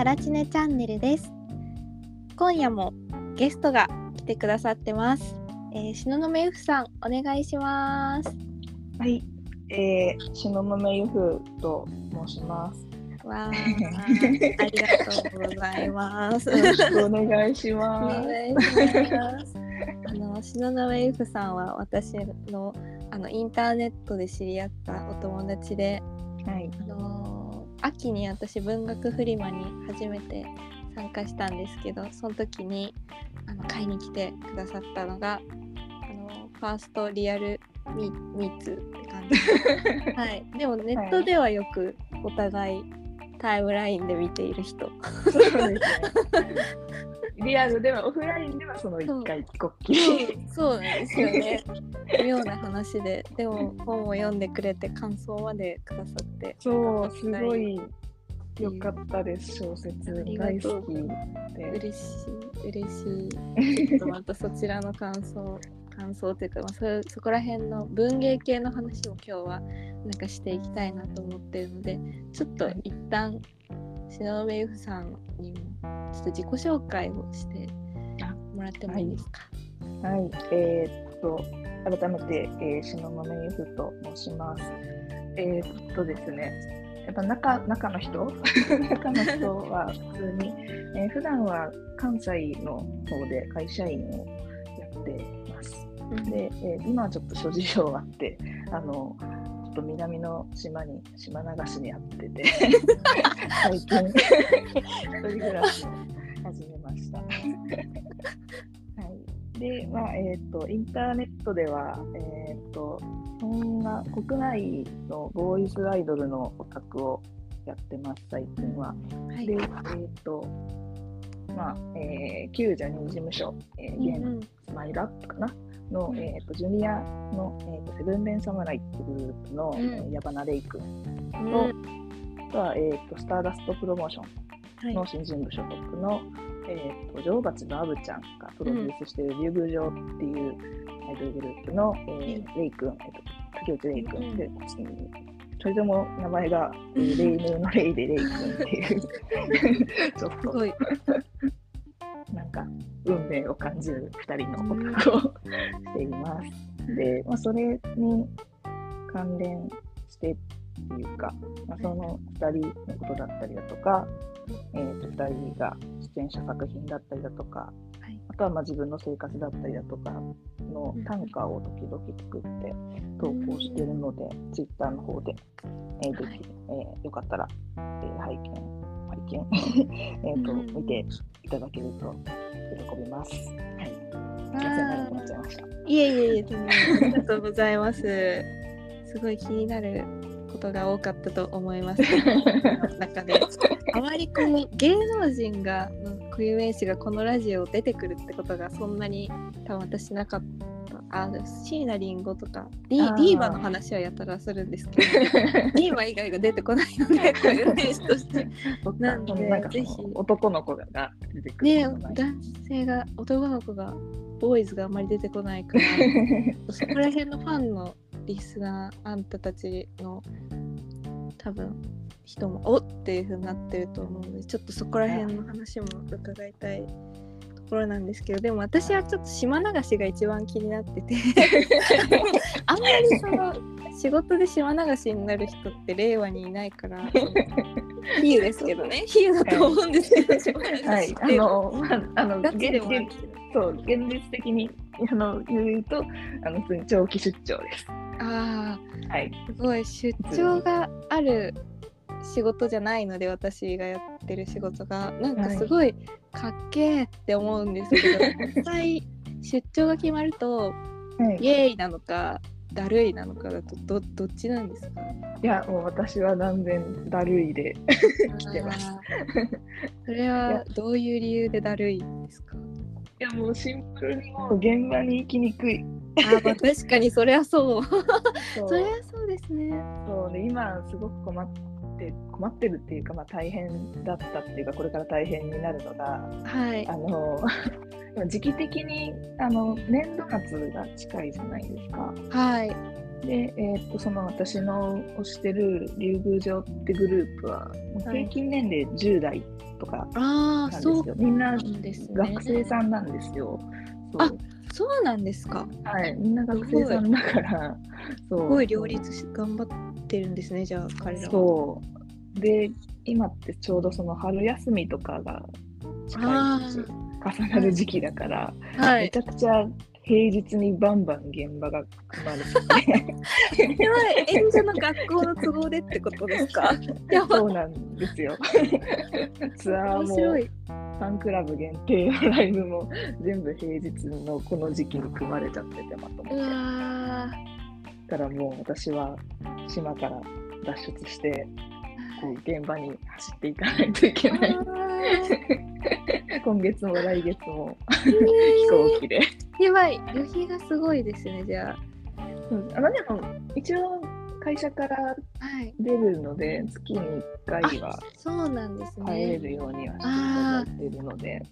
タラチネチャンネルです。今夜もゲストが来てくださってます、えー、東雲由布さんお願いします。はい、えー、東雲由布と申します。わあ ありがとうございます。よろしくお願いしおます。願いします。あの東雲由布さんは私のあのインターネットで知り合ったお友達ではい、あのー秋に私文学フリマに初めて参加したんですけどその時にあの買いに来てくださったのがあのファーストリアルミミーツって感じ、はい、でもネットではよくお互いタイムラインで見ている人。リアルではオフラインではその一回こっきり。そうなんですよね。妙な話で。でも本を読んでくれて感想までくださって。そう、すごい良かったです。小説。大好きで。嬉しい。嬉しい。ちょっとまたそちらの感想感想というか、まあ、そそこら辺の文芸系の話も今日はなんかしていきたいなと思ってるのでちょっと一旦篠上由布さんにもちょっと自己紹介をしてもらってもいいですか？はい、えーっと、改めて、えー、東雲由布と申します。えーっとですね、やっぱ中中の人？中の人は普通に、えー普段は関西の方で会社員をやって。で、えー今はちょっと諸事情があって、あの、ちょっと南の島に、島流しにやってて、最近、一人暮らしを始めました。はい、で、まあ、えっ、と、インターネットでは、えっ、と、そんな国内のボーイズアイドルのオタクをやってます、最近は。はいで、えっ、と、まあ、えー旧ジャニーズ事務所、えー現うんうんスマイルアップかなの、うん。えー、とジュニアの、えーとセブンベン侍っていうグループの、うん。えー矢花レイ君うん。と、あとは、えー、とスターダストプロモーションはい。の新人部所属の、えー、と女王蜂のアブちゃんがプロデュースしている竜宮城っていうアイドルグループの、えーレイ君、えー、と竹内レイ君で、それでも名前が、えーレイヌーのレイでレイ君っていう。ちょっと。なんか運命を感じる2人のオタクをしています。で、まあ、それに関連してっていうか、まあ、その2人のことだったりだとか、えー、と2人が出演者作品だったりだとか、はい。あとはまあ自分の生活だったりだとかの短歌を時々作って投稿しているので、ツイッターの方で、えーぜはい。ひ、えーよかったら、えー拝見、拝見 えーと、うん見ていただけると喜びます。はい。すいいました。いえいえいえ、ありがとうございます。すごい気になることが多かったと思います。中で。あまりこう芸能人がの固有名詞がこのラジオ出てくるってことがそんなに多分私なかった。あ椎名林檎とかディあー。バの話はやたらするんですけど ディーバ以外が出てこないので固有名詞として。なんでそのなんかぜひ。男の子が出てくる男性が男の子がボーイズがあんまり出てこないから そこら辺のファンのリスナーあんたたちの多分人もおっていう風になってると思うのでちょっとそこら辺の話も伺いたい。ところなんですけどでも私はちょっと島流しが一番気になってて。あんまりその仕事で島流しになる人って令和にいないから比喩ですけどね。比喩だと思うんですけどはい、あの、まあ、あの、現そう、現実的にあの言うと、あの、長期出張です。ああはい。すごい出張がある仕事じゃないので私がやってる仕事が。なんかすごいかっけーって思うんですけど、実際出張が決まるとはい、イエーイなのかだるいなのかだとどどっちなんですか？いや、もう私は断然だるいで。来てます。それはどういう理由でだるいんですか？いや、もうシンプルにもう現場に行きにくい。あーまあ確かにそれはそう。そそれはそうですね。そうで今すごく困って困ってるっていうか、まあ、大変だったっていうかこれから大変になるのがはいあの 今時期的にあの年度末が近いじゃないですか。はいで、えーっとその私の推してる竜宮城ってグループは、平均年齢10代とかああ、なんですそうよ。みんな。学生さんなんですよ。あそうなんですか。はい、みんな学生さんだから、そすごい両立し頑張ってるんですね、じゃあ彼らは。そう。で、今ってちょうどその春休みとかが近い時重なる時期だから、はいめち。ゃくちゃ平日にバンバン現場が組まれててやばい、演者の学校の都合でってことですか。そうなんですよ。ツアーも。ファンクラブ限定のライブも全部平日のこの時期に組まれちゃっててまとて。わだからもう私は島から脱出してこう現場に走っていかないといけない。今月も来月も飛行機で。ーやばい、旅費がすごいですね、じゃうんあのでも一応会社からあ。はい。出るので月に1回はそうなんです帰れね。るようにはしていただいているので、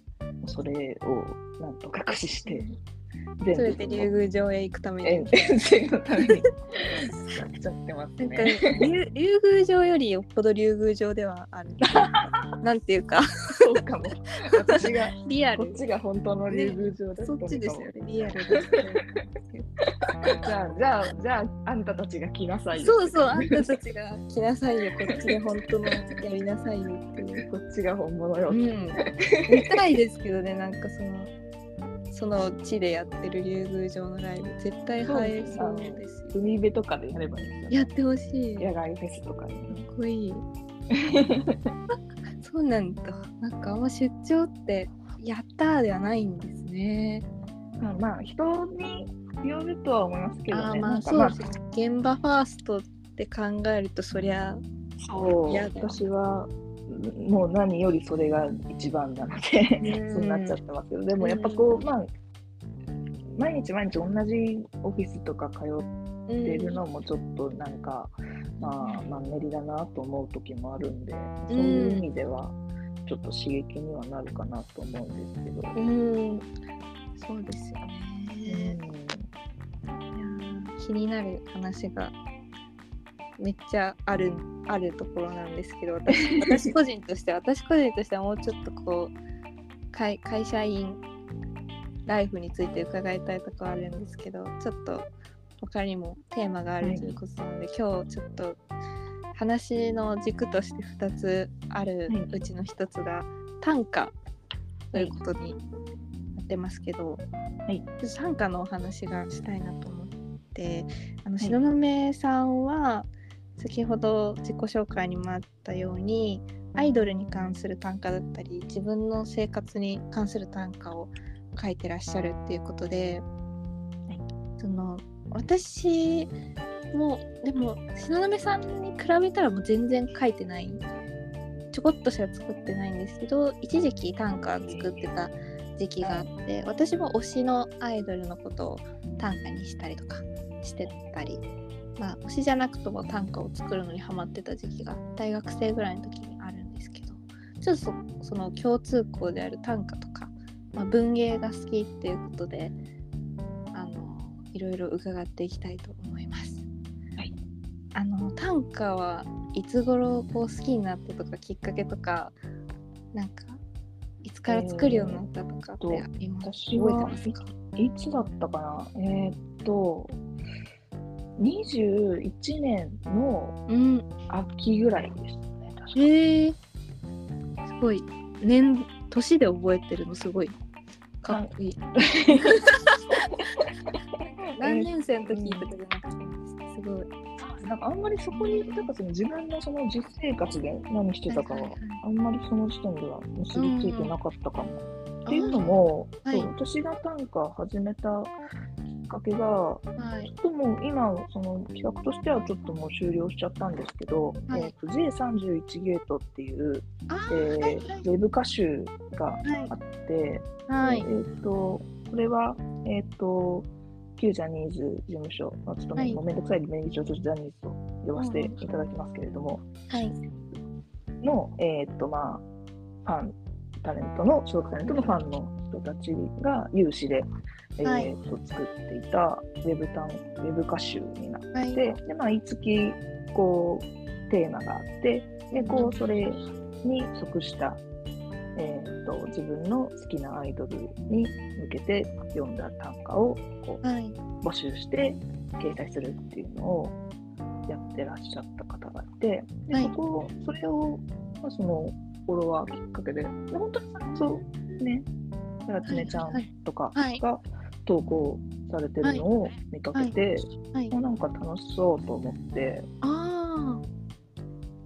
それをなんとか駆使して全それで竜宮城へ行くため遠に。遠征のために使っちゃってますね。竜竜宮城よりよっぽど竜宮城ではある。なんていうか、そうかも。私がリアル。こっちが本当の竜宮城だそっ。ちですよね、リアルですね。じゃあ、じゃあ、じゃあ、あんたたちが来なさいよ。そうそう、あんたたちが来なさいよ、こっちで本当のやりなさいよっていう。こっちが本物よ。うん、見たいですけどね、なんかその、その地でやってる竜宮城のライブ、絶対映えそうですよ。海辺とかでやればいいんですよ、やってほしい。か野外フェスとかに。っこいい。そうなんだ。なんかあんま出張って、やったーではないんですね。まあ、まあ、人によるとは思いますけどね。ああ、まあそうですね。現場ファーストって考えると、そりゃ、そう私はもう何よりそれが一番なので、うん。そうなっちゃってますけどでもやっぱこう、まあ毎日毎日同じオフィスとか通ってるのもちょっとなんか、まあマンネリだなと思う時もあるんで、そういう意味ではちょっと刺激にはなるかなと思うんですけど。うん、そうですよね。うん。気になる話がめっちゃあるあるところなんですけど私 私個人としては私個人としてはもうちょっとこう会会社員ライフについて伺いたいところあるんですけどちょっと他にもテーマがあるということなので、今日ちょっと話の軸として2つあるうちの1つが短歌ということになってますけど、はい。短歌のお話がしたいなと思ってあのはい。東雲さんは先ほど自己紹介にもあったようにアイドルに関する短歌だったり自分の生活に関する短歌を書いてらっしゃるっていうことで、その私もでも東雲さんに比べたらもう全然書いてないちょこっとしか作ってないんですけど一時期短歌作ってた時期があって私も推しのアイドルのことを短歌にしたりとかしてたりまあ推しじゃなくとも短歌を作るのにハマってた時期が大学生ぐらいの時にあるんですけどちょっとそその共通項である短歌とか、まあ、文芸が好きっていうことであのいろいろ伺っていきたいと思います。はい。あの短歌はいつ頃こう好きになったとかきっかけとかなんかいつから作るようになったとかってあり覚えてますか？いつだったかな？えーっと、21年のうん。秋ぐらいですね、確か。へえ。すごい。年年で覚えてるのすごい。かっこいい。何年生の時とかじゃなくてすごい。なんかあんまりそこに、なんかその自分のその実生活で何してたかはあんまりその時点では結びついてなかったかも。っていうのあも、ーはい。そう私が短歌始めたかけが、はい。ちょっともう今、その企画としてはちょっともう終了しちゃったんですけど、はい。えーと J31 ゲートっていう、あえーーはいはい。ウェブ歌集がはいあって、はい。えー、とこれは、えー、と旧ジャニーズ事務所、まあ、ちょっとね、はい。もうめんどくさい名義上、ちょっとジャニーズと呼ばせていただきますけれども、はい。の、えーとまあ、ファン、タレントの、所属タレントのファンの人たちが有志で、えはい。ーと作っていたウェブ単ウェブ歌集になって、はい。で毎月こうテーマがあってでこうそれに即した、えー、と自分の好きなアイドルに向けて読んだ短歌をこうはい。募集して掲載するっていうのをやってらっしゃった方がいて、ではい。そこそれを、まあ、そのフォロワーきっかけで、で本当にそうね、さらつねちゃんはい。とかはい。が投稿されてるのを見かけて、はい。もうなんか楽しそうと思って、あ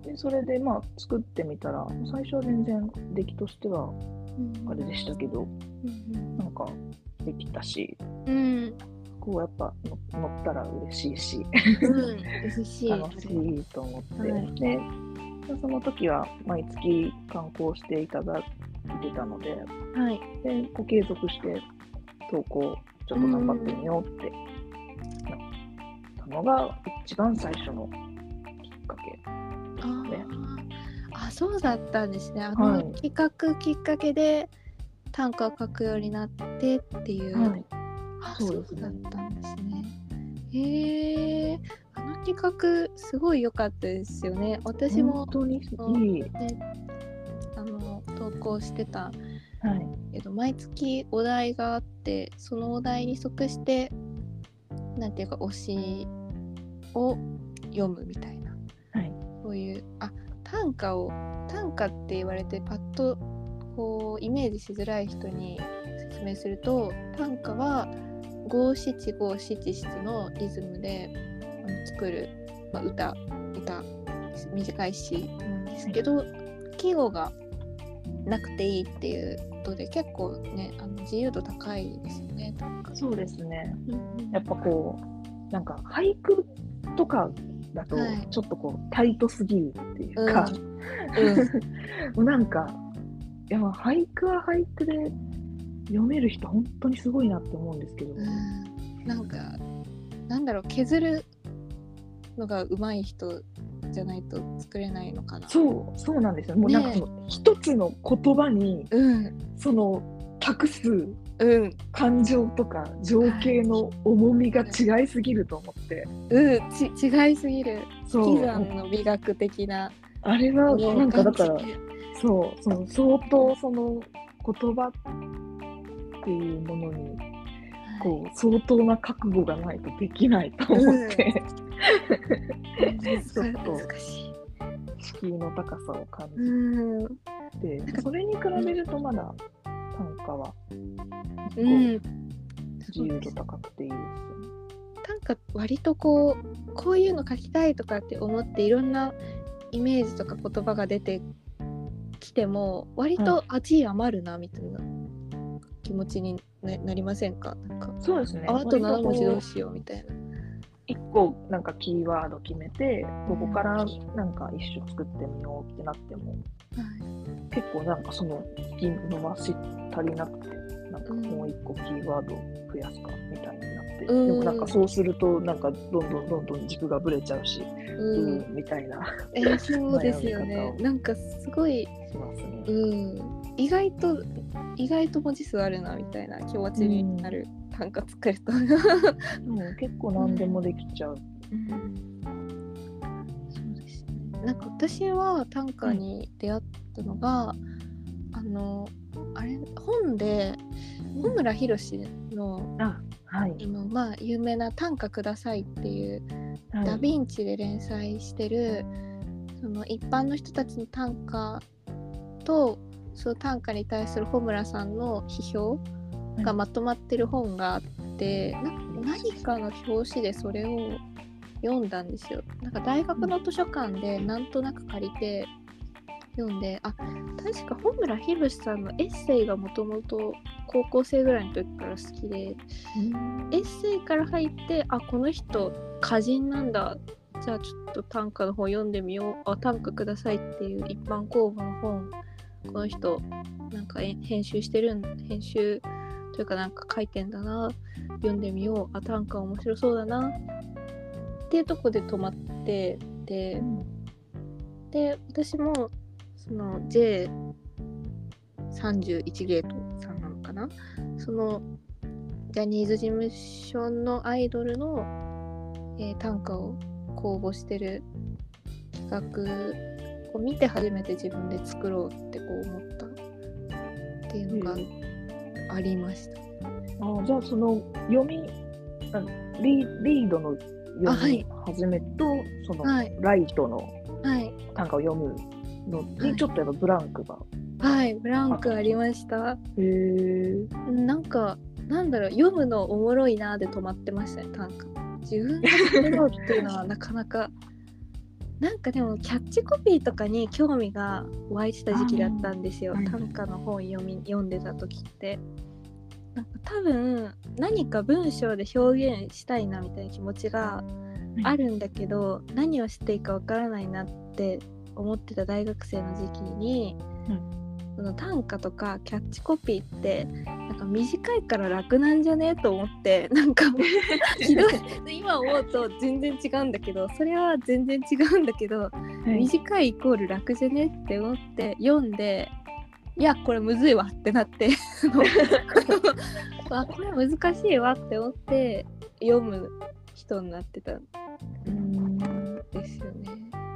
でそれでまあ作ってみたら、最初は全然出来としてはあ、れでしたけど、うんなんかできたし、うん。こうやっぱ乗乗ったら嬉しいし。うん。嬉しい。楽しいと思って、はい。でその時は毎月観光していただいてたのではい。でこう継続して投稿ちょっと頑張ってみようって。なったのが一番最初のきっかけ。あねー。あそうだったんですね。あはい。の企画きっかけで短歌を書くようになってっていう、はい、あそうですね。だったんですね。へえあの企画すごい良かったですよね。私も本当にいい。あの投稿してたはい、けど毎月お題があってそのお題に即してなんていうか推しを読むみたいな。はい、そういうあ短歌を短歌って言われてパッとこうイメージしづらい人に説明すると短歌は五七五七七のリズムで作る、まあ、歌歌短い詩なんですけど、季語がなくていいっていうことで結構ねあの自由度高いですよね。そうですね。うんやっぱこうなんか俳句とかだとはい。ちょっとこうタイトすぎるっていうか、うん。もう なんか、いや、まあ俳句は俳句で読める人、本当にすごいなって思うんですけど、うん。なんかなんだろう削るのが上手い人じゃないと作れないのかな。そう、そうなんですよ。もうねなんかその、一つの言葉に、うん。その、託すうん。感情とか情景の重みが違いすぎると思って、うん。ち違いすぎる。そう。の美学的なあれは、ねなんかだからそう、その相当その言葉っていうものに、こう、相当な覚悟がないとできないと思って、ちょっと。敷居の高さを感じうんて、それに比べるとまだ単価はうん自由度高くていいですよね。なんか割とこうこういうの書きたいとかって思っていろんなイメージとか言葉が出てきても割と味余るなみたいな気持ちにななりませんか？なんかそうですね。ああと7文字どうしようみたいな。う一個なんかキーワード決めて、ここからなんか一首作ってみようってなっても、はい結構なんかその引き伸ばし足りなくて、なんかもう一個キーワードを増やすかみたいになって、うん。でもなんかそうするとなんかどんどんどんどん軸がぶれちゃうし、ううんん、みたいなえーそうですよね。なんかすごい、しますね。うん、意外と意外と文字数あるなみたいな気持ちになる短歌作ると。もう結構何でもできちゃう。そうですね。なんか私は短歌に出会ったのが、あのあれ本で本村弘のあ、はい。あのまあ有名な短歌くださいっていう、はいダ・ヴィンチで連載してるその一般の人たちの短歌とその短歌に対する穂村さんの批評がまとまってる本があって、な何かの表紙でそれを読んだんですよ。なんか大学の図書館でなんとなく借りて読んで、あ確か穂村弘さんのエッセイがもともと高校生ぐらいの時から好きでうん。エッセイから入ってあこの人歌人なんだ。じゃあちょっと短歌の本読んでみよう。あ短歌くださいっていう一般公募の本この人なんかえ編集してるん編集というかなんか書いてんだな。読んでみよう。あ短歌面白そうだな。っていうとこで止まってでで私もその J31 ゲートさんなのかな。そのジャニーズ事務所のアイドルの、えー短歌を公募してる企画を見て初めて自分で作ろうってこう思ったっていうのがありました。あじゃあその読みあリリードのあはい読み始めと、その、はいライトのはい、短歌を読むのはいにちょっとやっぱブランクが。はい、ブランクありました。へえ。なんかなんだろう読むのおもろいなで止まってましたね短歌自分が作ろうっていうのはなかなかなんかでもキャッチコピーとかに興味が湧いてた時期だったんですよ。短歌の本読み読んでた時って。なんか多分何か文章で表現したいなみたいな気持ちがあるんだけど、何をしていいかわからないなって思ってた大学生の時期に、その短歌とかキャッチコピーってなんか短いから楽なんじゃね？と思ってなんか ひどい。今思うと全然違うんだけどそれは全然違うんだけどはい。短いイコール楽じゃね？って思って読んでいやこれむずいわってなって あ これ難しいわって思って読む人になってたんうん。ですよね。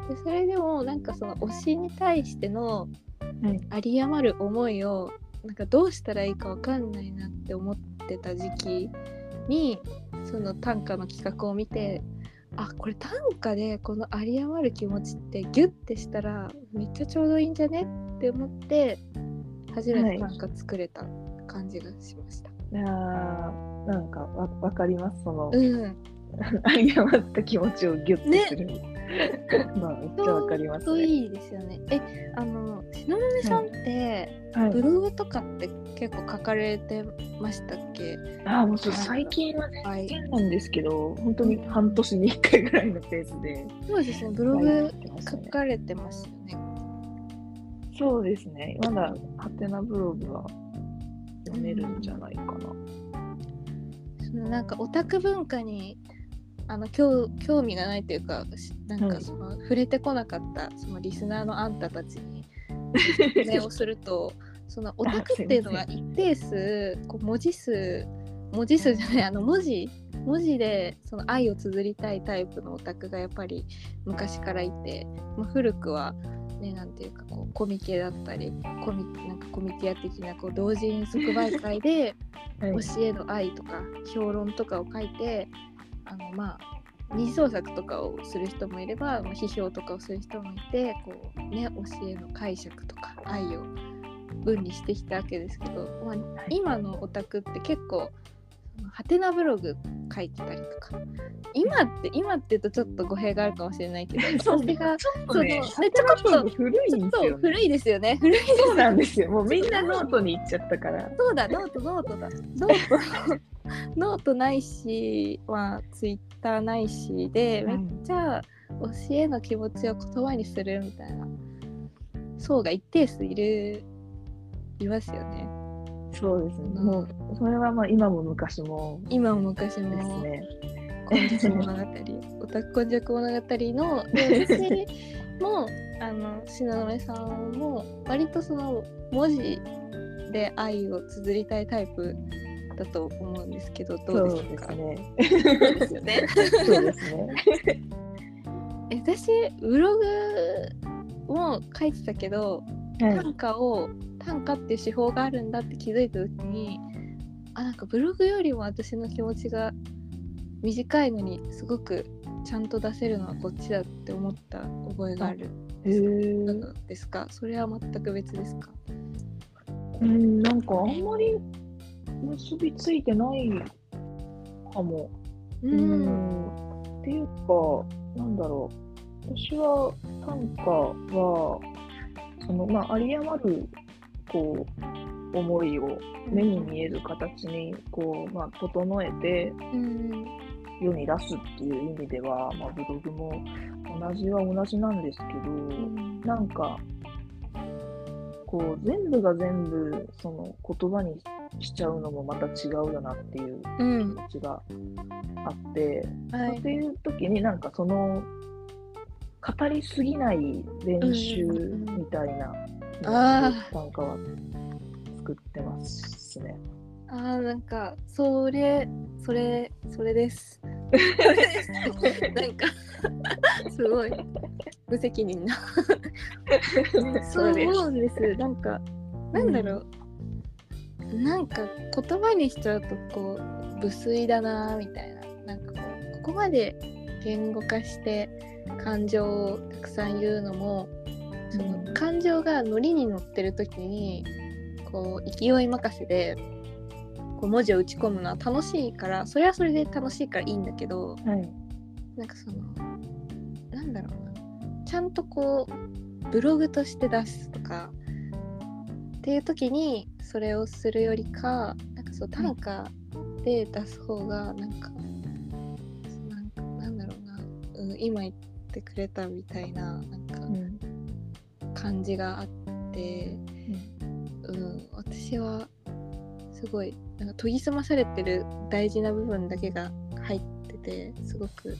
でそれでもなんかその推しに対してのはい。有り余る思いをなんかどうしたらいいかわかんないなって思ってた時期にその短歌の企画を見てあこれ短歌でこの有り余る気持ちってギュッてしたらめっちゃちょうどいいんじゃねって思って初めて短歌作れた感じがしました。いやーなんかわわかりますその、うん、有り余った気持ちをギュッとする、まあめっちゃわかりますね。いいですよね。えあの篠宮さんって、はいブログとかって結構書かれてましたっけ？あーもう最近ははい全然なんですけど、本当に半年に1回ぐらいのペースでそうですねブロやグ。書かれてますよね。そうですね。まだハテナブログは読めるんじゃないかな。そのなんかオタク文化にあの興興味がないというかしなんはい。かその、触れてこなかったそのリスナーのあんたたちに 説明をするとそのオタクっていうのは一定数こう文字数文字数じゃないあの文字文字でその愛を綴りたいタイプのオタクがやっぱり昔からいて、まあ、古くはねなんていうかこうコミケだったりコミなんかコミティア的なこう同人即売会で はい。教えの愛とか評論とかを書いてあのまあ二次創作とかをする人もいれば、ま、批評とかをする人もいてこうね教えの解釈とか愛を分離してきたわけですけど、まあ、今のオタクって結構ハテナブログ書いてたりとか今って今って言うとちょっと語弊があるかもしれないけど そう私がちょっとね、ちょっとんですよ、ね。古いですよね古いそうなんですよ。もうみんなノートに行っちゃったから。そうだ、ノート、ノートだ。ノート、ノートないし、まあ、ツイッターないしで、めっちゃ推しへの気持ちを言葉にするみたいな層が一定数いる、いますよね。そうですね。うんもう、それはまあ今も昔も今も昔も、ですね。根性物語、オタク根性物語の、で私も、あの、東雲さんも、割とその文字で愛を綴りたいタイプだと思うんですけど、どそううですすね。そうですよね。そうですね。え私ブログも書いてたけどはい。短歌を短歌っていう手法があるんだって気づいた時にあなんかブログよりも私の気持ちが短いのにすごくちゃんと出せるのはこっちだって思った覚えがあるへーのですかそれは全く別ですかうん、なんかあんまり結びついてないかも。ううんっていうか、なんだろう。私は短歌は、その、まあ、有り余る、こう、思いを目に見える形に、こう、まあ、整えてうん世に出すっていう意味では、まあ、ブログも同じは同じなんですけど、うん。なんか、こう、全部が全部、その言葉にしちゃうのもまた違うよなっていううん。気持ちがあって、はい。っていう時になんかその語りすぎない練習みたいなあのを短歌は作ってますね。あーなんかそれそれそれです。なんかすごい無責任な。そう思うんです。なんかなんだろう、なんか言葉にしちゃうとこう無粋だなみたいななんかこうここまで言語化して感情をたくさん言うのもそのうん感情がノリに乗ってる時にこう勢い任せでこう文字を打ち込むのは楽しいからそれはそれで楽しいからいいんだけどはい。なんかそのなんだろうなちゃんとこうブログとして出すとかっていう時にそれをするよりかなんかそう短歌で出す方がなんか、なんかなんだろうな、うん、今言ってくれたみたいななんかうん。感じがあって、うん、私はすごいなんか研ぎ澄まされてる大事な部分だけが入っててすごく。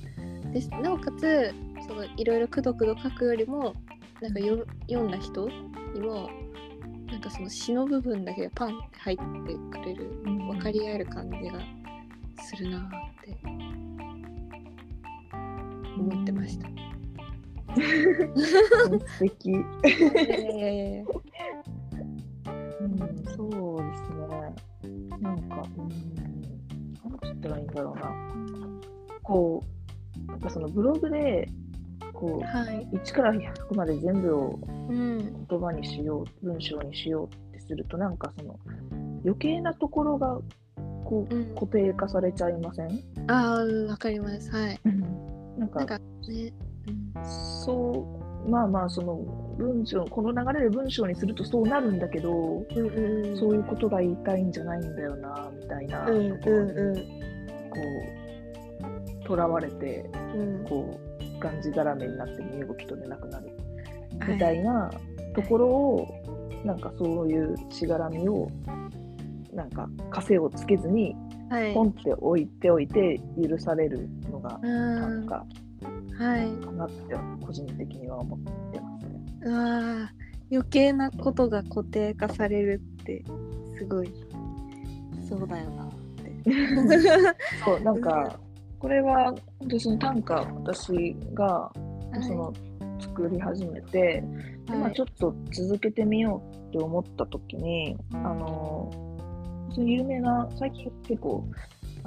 でなおかつそのいろいろくどくど書くよりもなんかよ読んだ人にもなんかその詩の部分だけがパンって入ってくれるうん。分かり合える感じがするなって思ってました。素敵。いやいやいやいやうん、そうですね。なんか、うん、なんて言ったらいいんだろうな。こう、やっぱそのブログで、こはい。う、1から100まで全部をうん。言葉にしよう、文章にしようってすると、なんかその、余計なところが、こう、うん、固定化されちゃいません？ああ、うんわかります。はい。なんかなんかね。うんそうまあまあその文章この流れで文章にするとそうなるんだけど、うんうんうん、そういうことが言いたいんじゃないんだよなみたいなとうんころにうんこうとらわれてうんこうがんじがらめになって身動き取れなくなるはいみたいなところを、なんかそういうしがらみをなんか枷をつけずにはい。ポンって置いておいて許されるのがうん。短歌はい。かなって個人的には思ってますね。うわー余計なことが固定化されるってすごい。そうだよなって。そうなんかこれは本当にその短歌私がその作り始めて、でまあ、ちょっと続けてみようって思った時にあの有名な最近結構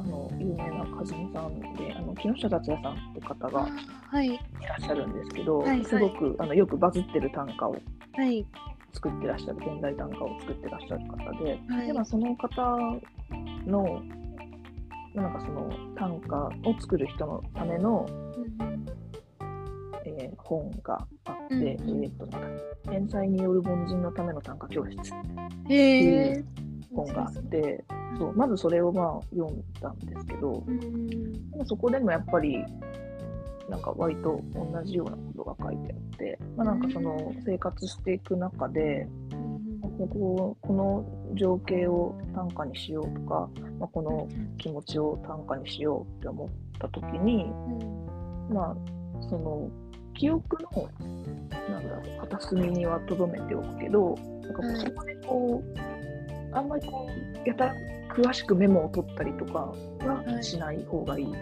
あの有名な和美さんであの木下達也さんって方がはい。いらっしゃるんですけど、はいはい。すごくあのよくバズってる短歌をはい。作ってらっしゃる現代短歌を作ってらっしゃる方で、はい。でまあ、その方のなんかその短歌を作る人のための、えー本があって、うんえーとなんか天才による凡人のための短歌教室へえ本があって、そう。まずそれをまあ読んだんですけど、うん。そこでもやっぱりなんか割と同じようなことが書いてあって、まあ、なんかその生活していく中で、こここの情景を短歌にしようとか、まあ、この気持ちを短歌にしようって思った時にまあその記憶のなんだろう片隅には留めておくけどなんかそこでこうあんまりこうやたら詳しくメモを取ったりとかははいしない方がいいみ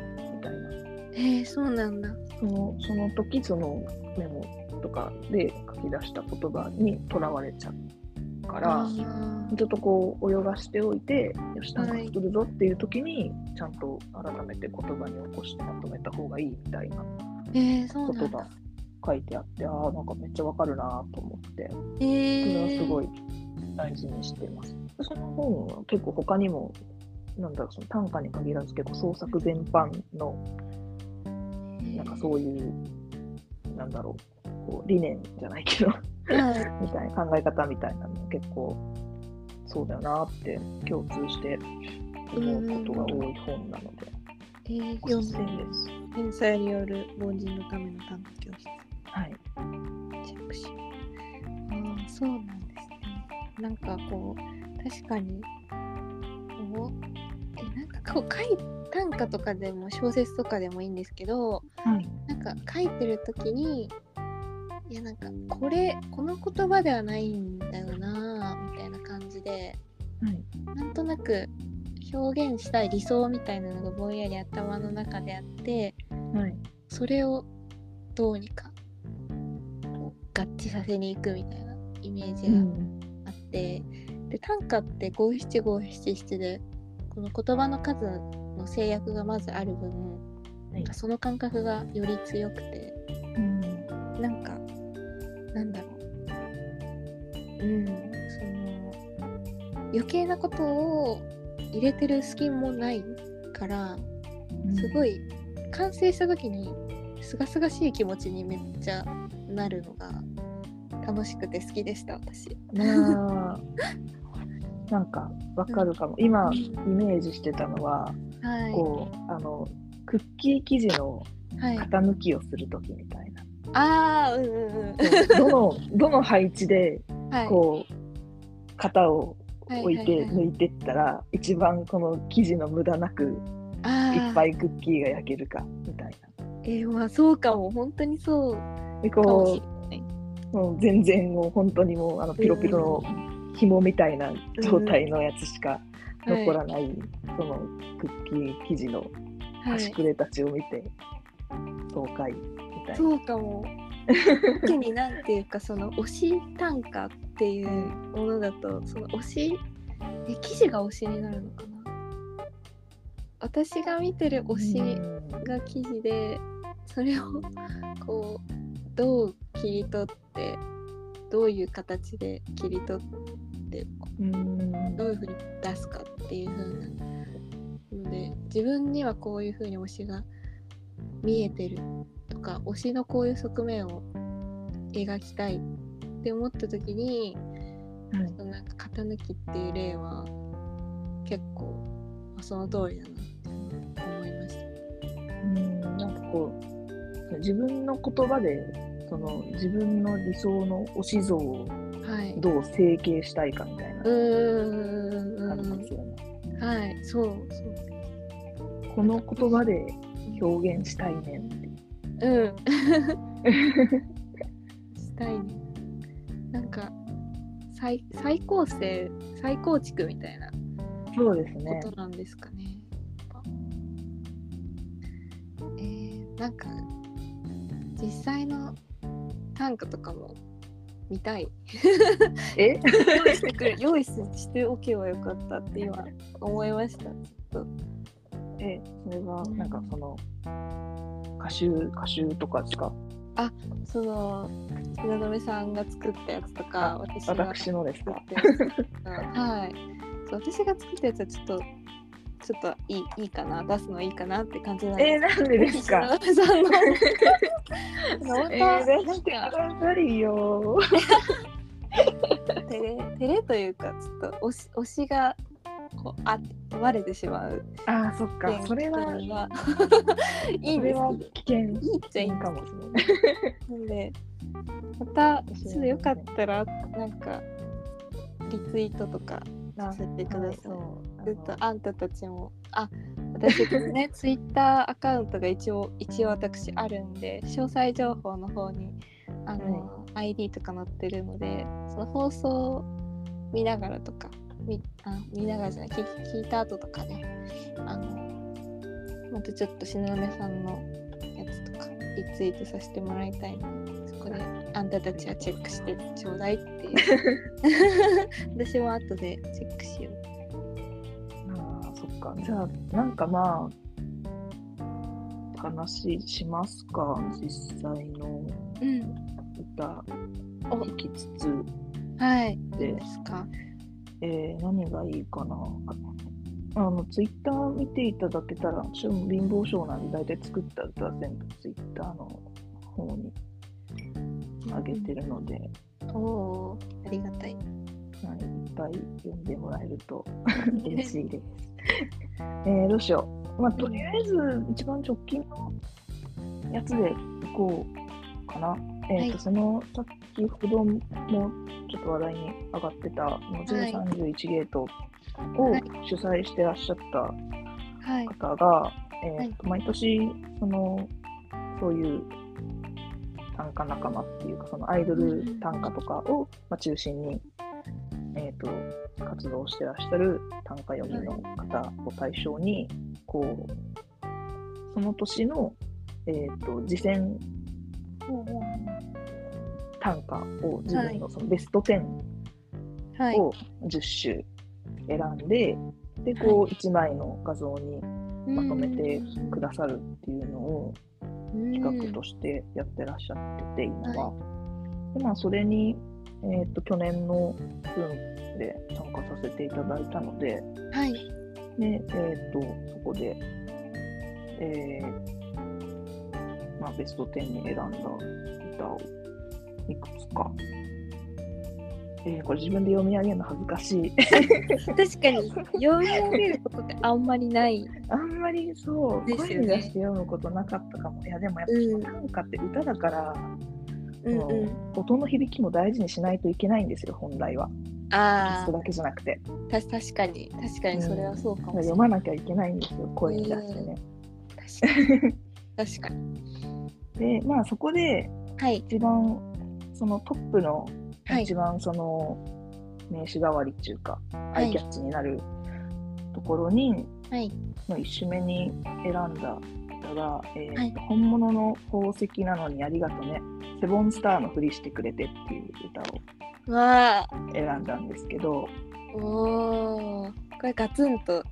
たいな、へえそうなんだ。そのその時そのメモとかで書き出した言葉にとらわれちゃうから。ちょっとこう泳がしておいて、よし、短歌はい作るぞっていう時に、ちゃんと改めて言葉に起こしてまとめた方がいいみたいなことが。書いてあって、ああ、なんかめっちゃわかるなと思って、へそえれはすごい大事にしてます。その本は結構他にも、なんだろう、その短歌に限らず結構創作全般の、なんかそういう、なんだろう、こう理念じゃないけど、はいみたいな考え方みたいなの結構そうだよなって共通して思うことが多い本なので、読んでめです。天才による凡人のための短歌教室。はい。チェックしよう。ああ、そうなんですね。なんかこう、確かに、こう、え、なんかこう、書い短歌とかでも小説とかでもいいんですけど、はい。なんか書いてる時に、いやなんかこれこの言葉ではないんだよなみたいな感じではい。なんとなく表現したい理想みたいなのがぼんやり頭の中であってはい。それをどうにか合致させに行くみたいなイメージがあって、で短歌って五七五七七でこの言葉の数の制約がまずある分、はいその感覚がより強くてうん。なんかなんだろううんその余計なことを入れてる隙もないからすごい。い完成した時にすがすがしい気持ちにめっちゃなるのが楽しくて好きでした私。まあ、なんかわかるかも。今、イメージしてたのは、はい、こう、あの、クッキー生地のはい、傾きをするときみたいな。ああうんうんうんどの、どの配置で、はいこう、型を置いてはいはいはい抜いてったら、一番この生地の無駄なくあいっぱいいクッキーが焼けるかみたいな。えー、まあそうかも本当にそうでこ。うもう全然もう本当にもうあのピロピロの紐みたいな状態のやつしか残らない、そのクッキー生地のはい端くれたちを見て、爽快みたいな。そうかも。特になんていうかその推し短歌っていうものだとその推しえ記事が推しになるのかな？私が見てる推しうんが記事でそれをこうどう切り取ってどういう形で切り取ってこうん。うどういうふうに出すかっていう風なので自分にはこういう風に推しが見えてるとか推しのこういう側面を描きたいって思った時にはい。そのなんか型抜きっていう例は結構あその通りだなって思いました。うん。なんかこう自分の言葉でその自分の理想の推し像をはい。どう整形したいかみたいなうーん感じですよね。はい、そうそう。この言葉で表現したいねんって。うん。したいね。なんか再再構成再構築みたいなそうですねこ。となんですかね。えー、なんか実際の短歌とかも見たい。え？用意してくれ 用意しておけばよかったって今思いました。ちょっとえ、それはなんかその歌集歌集とかですか？その東雲さんが作ったやつとかあ私が私のですか？はい。私が作ったやつはちょっとちょっといいいいかな出すのいいかなって感じなんえー、なんでですか？えー、出なしてくださいよ。照れ照れというかちょっと推し推しがこうあってバレてしまうあー、そっか。それは、いいんです。いいっちゃいいんかもしれない。なんでまたちょっとよかったらなんかリツイートとかさせてください。そうちょっとあんたたちも。あ私ですね ツイッターアカウントが一応一応私あるんで詳細情報の方にあの、ID とか載ってるのでその放送を見ながらとか見あ見ながらじゃない聞聞いた後とかねあのまたちょっと東雲さんのやつとかリツイートさせてもらいたいのでそこであんたたちはチェックしてちょうだいっていう。私も後でチェックしよう。か。じゃあ、なんかまあ、話しますか、実際のうん歌お聞きつつ、はい。ですか？えー何がいいかな？あの、ツイッター見ていただけたら、貧乏症なんで、大体作った歌は全部ツイッターの方に上げてるので、おおー、ありがたい。はい、いっぱい読んでもらえると 嬉しいです。えーどうしよう。まあ、とりあえず、一番直近のやつでいこうかな。えっ、と、はいその、さっきほどもちょっと話題に上がってた、のはい031ゲートをはい主催してらっしゃったはい。方が、えはいーと毎年、その、そういう短歌仲間っていうか、そのアイドル短歌とかを、まあ、中心に、えー、と活動してらっしゃる短歌読みの方を対象に、こうその年の、えー、と次戦短歌を自分のそのベスト10はい。を10首選んで、でこう1枚の画像にまとめてくださるっていうのを企画としてやってらっしゃってて、今は。でまあ、それに、えー、と去年の分で参加させていただいたので、はい。でえー、とそこで、えーまあ、ベスト10に選んだ歌をいくつか。えーこれ自分で読み上げるの恥ずかしい。確かに読み上げることってあんまりない。あんまりそう、声に出して読むことなかったかも。いや、でもやっうんぱ短歌って歌だから、うんその音の響きも大事にしないといけないんですよ、本来は。あそれだけじゃなくて。あ、た確かに確かにそれはそうかもしれ読。まなきゃいけないんですよ、声に出してね。確かに。確かに。で、まあそこではい。一番そのトップの、はい一番その名詞代わりっていうか、アイキャッチになるところに、はい。の一首目に選んだ歌が、えーはい本物の宝石なのにありがとね、セボンスターのふりしてくれてっていう歌を。選んだんですけど、おお。これガツンと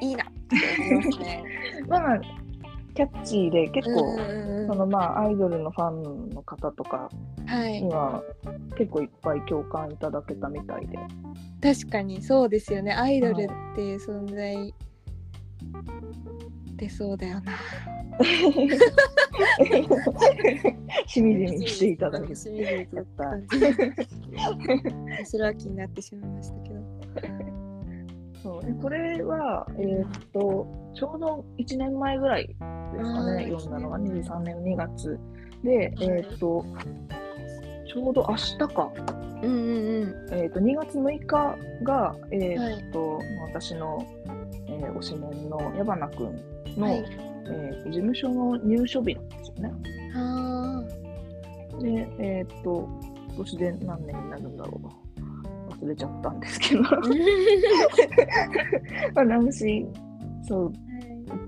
いいなって思いますね。まあ、キャッチーで結構、そのまあアイドルのファンの方とかはいに。は結構いっぱい共感いただけたみたいで、確かにそうですよね。アイドルっていう存在でそうだよな。しみじみしていただけて。しみじみとやった。それは気になってしまいましたけど。そう。でこれは、えーっとちょうど1年前ぐらいですかね、読んだのが23年2月。で、えーっとちょうど明日か、うんうんうん。えーっと2月6日が、えーっとはい。私の、えー推しメンの矢花くんの、はい。えー事務所の入所日なんですよね。あで、えーっと今年で何年になるんだろう忘れちゃったんですけど、あ。まあ、男子そう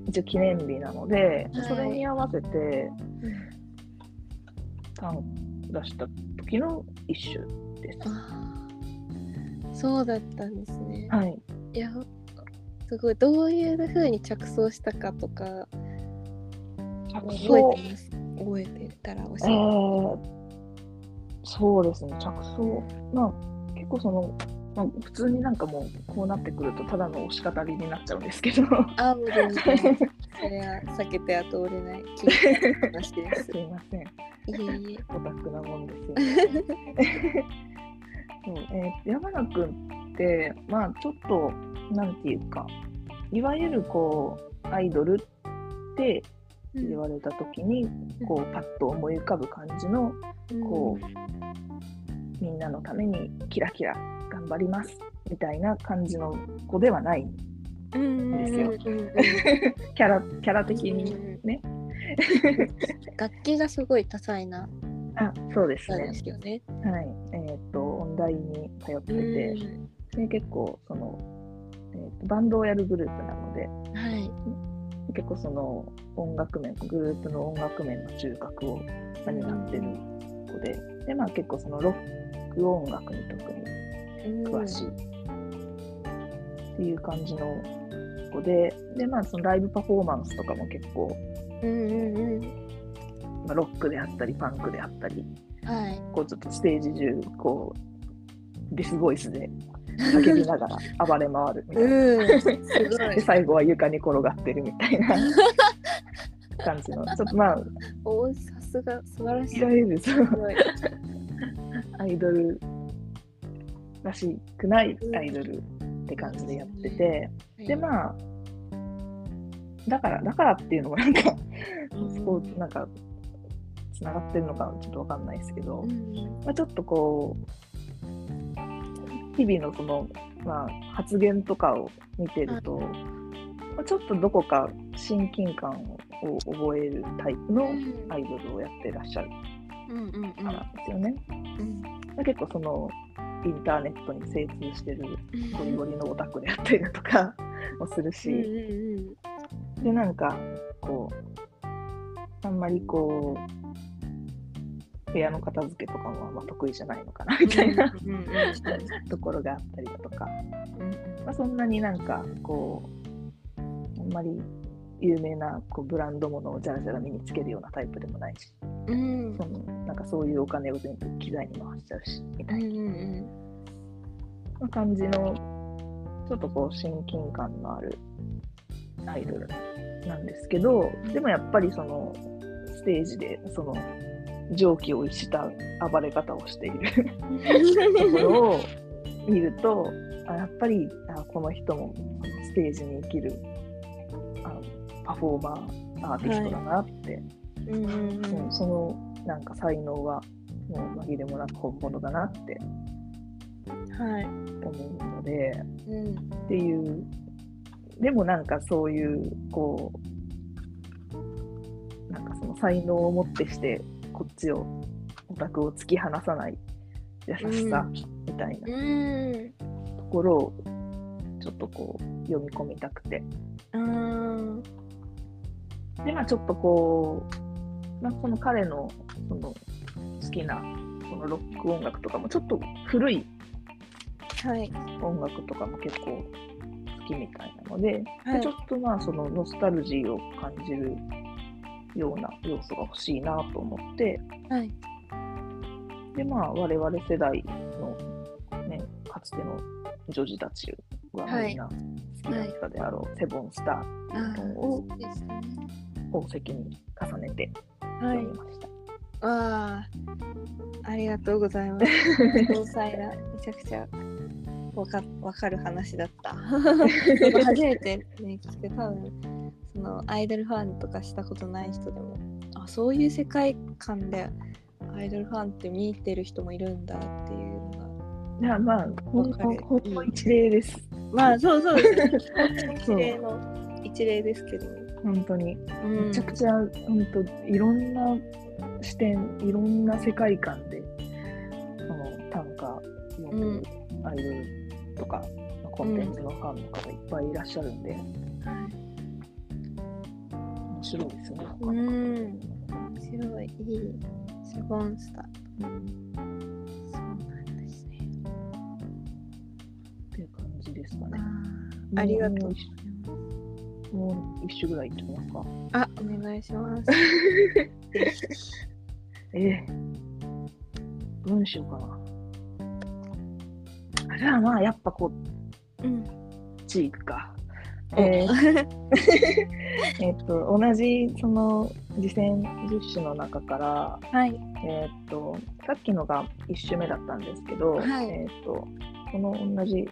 一応記念日なので、はいそれに合わせて単出した時の一首です。そうだったんですね。はい。いや、すごい、どういうふうに着想したかとか、覚えてます？覚えてたら教ええて。ー、そうですね、着想。まあ、結構その、まあ、普通になんかもうこうなってくるとただの押し語りになっちゃうんですけどあ、もう全然、それは避けては通れない気が話です。すいませんいえいえ。オタクなもんですよね。そうえー、山名君って、まあちょっと、なんていうか、いわゆるこう、アイドルって言われたときに、こう、パッと思い浮かぶ感じの、こう、みんなのためにキラキラ頑張りますみたいな感じの子ではない。うん、うんですよ キャラ、キャラ的にね。楽器がすごい多彩なあ、そうですね歌で。すよね。はい。えっ、と、音大に通ってて、で結構その、えーとバンドをやるグループなのではい。結構その音楽面グループの音楽面の中核を担ってる子でで、まあ、結構そのロック音楽に特に詳しいっていう感じの子でで、まあ、そのライブパフォーマンスとかも結構、うんうんうん。まあ、ロックであったりパンクであったりはい。こうちょっとステージ中こうデスボイスで叫びながら暴れ回るみたいな。うん。い。で最後は床に転がってるみたいな。感じの。ちょっとまあ。おーさすが素晴らしい。アイドルらしくないアイドルって感じでやってて、でまあ。だからだからっていうのもなんかうんスポーツなんかつながってるのかちょっとわかんないですけど、うん。まあ、ちょっとこう日々のその、まあ、発言とかを見てると、まあ、ちょっとどこか親近感を覚えるタイプのアイドルをやってらっしゃるからなんですよね。うん結構そのインターネットに精通してるゴリゴリのオタクであったりだとか もするし、ん。でなんかこうあんまりこう部屋の片付けとかもま得意じゃないのかなみたいな。ところがあったりだとか、うんまあ、そんなになんかこうあんまり有名なこうブランド物をじゃらじゃら身につけるようなタイプでもないし。うん。そのなんかそういうお金を全部機材に回しちゃうしみたいうんうんな感じのちょっとこう親近感のあるアイドルなんですけどでもやっぱりそのステージでその常軌を逸した暴れ方をしている。ところを見るとあやっぱりあこの人もステージに生きるあのパフォーマーアーティストだなって、うんうんうん。うんそのなんか才能はもう紛れもなく本物だなって。はい。思うので。うん。っていう。でもなんかそういうこうなんかその才能をもってしてこっちをオタクを突き放さない優しさみたいな。うん。ところをちょっとこう読み込みたくて。あーでまあちょっとこう、まあ、この彼のその好きなこのロック音楽とかもちょっと古い。音楽とかも結構好きみたいなので,、はい。でちょっとまあそのノスタルジーを感じるような要素が欲しいなと思って。はい。でまあ我々世代のねかつての女児たちはみんな好きだったであろう、セブンスターを宝石に重ねてはい。読みました。ああありがとうございます。めちゃくちゃわかわかる話だった。初めてね聞く。多分そのアイドルファンとかしたことない人でもあそういう世界観でアイドルファンって見てる人もいるんだっていうのがいやまあほんわかる。ほんの一例です。まあそうそうですね。一例の一例ですけど、本当に。うん、めちゃくちゃ本当いろんな視点いろんな世界観でその短歌読むアイドルとか、コンテンツのファンの方いっぱいいらっしゃるんで、面白いですよね。うん。面白い。いいセボンスター。そうなんですね。っていう感じですかね。あありがとう。もう一首ぐらいいってみますか。あお願いします。ええ。どうにしようかな。あじゃあまあやっぱこうん。っち行くか。えー えっと同じその次戦10種の中から、はい。えっとさっきのが1種目だったんですけど、はい。えっとこの同じ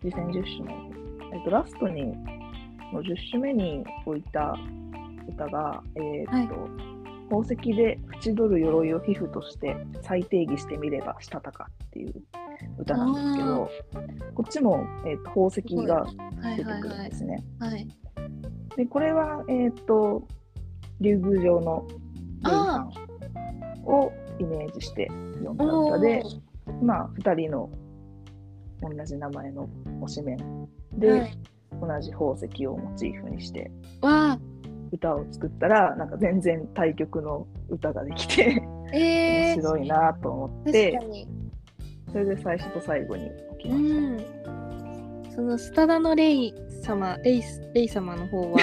次戦10種の、えっとラストにの10種目に置いた歌が、えっと宝石で縁取る鎧を皮膚として再定義してみればしたたかっていう歌なんですけどこっちも、えっと宝石がはい。出てくるはいはいんですね。はい。でこれは、えっと竜宮城のレイさんをイメージして読んだ歌で、まあ、2人の同じ名前の推しメンで、はい。同じ宝石をモチーフにして歌を作ったらなんか全然対曲の歌ができてえー、面白いなと思っ確てそれで最初と最後に置きうました。んそのスタダのレイ様レイスレイ様の方は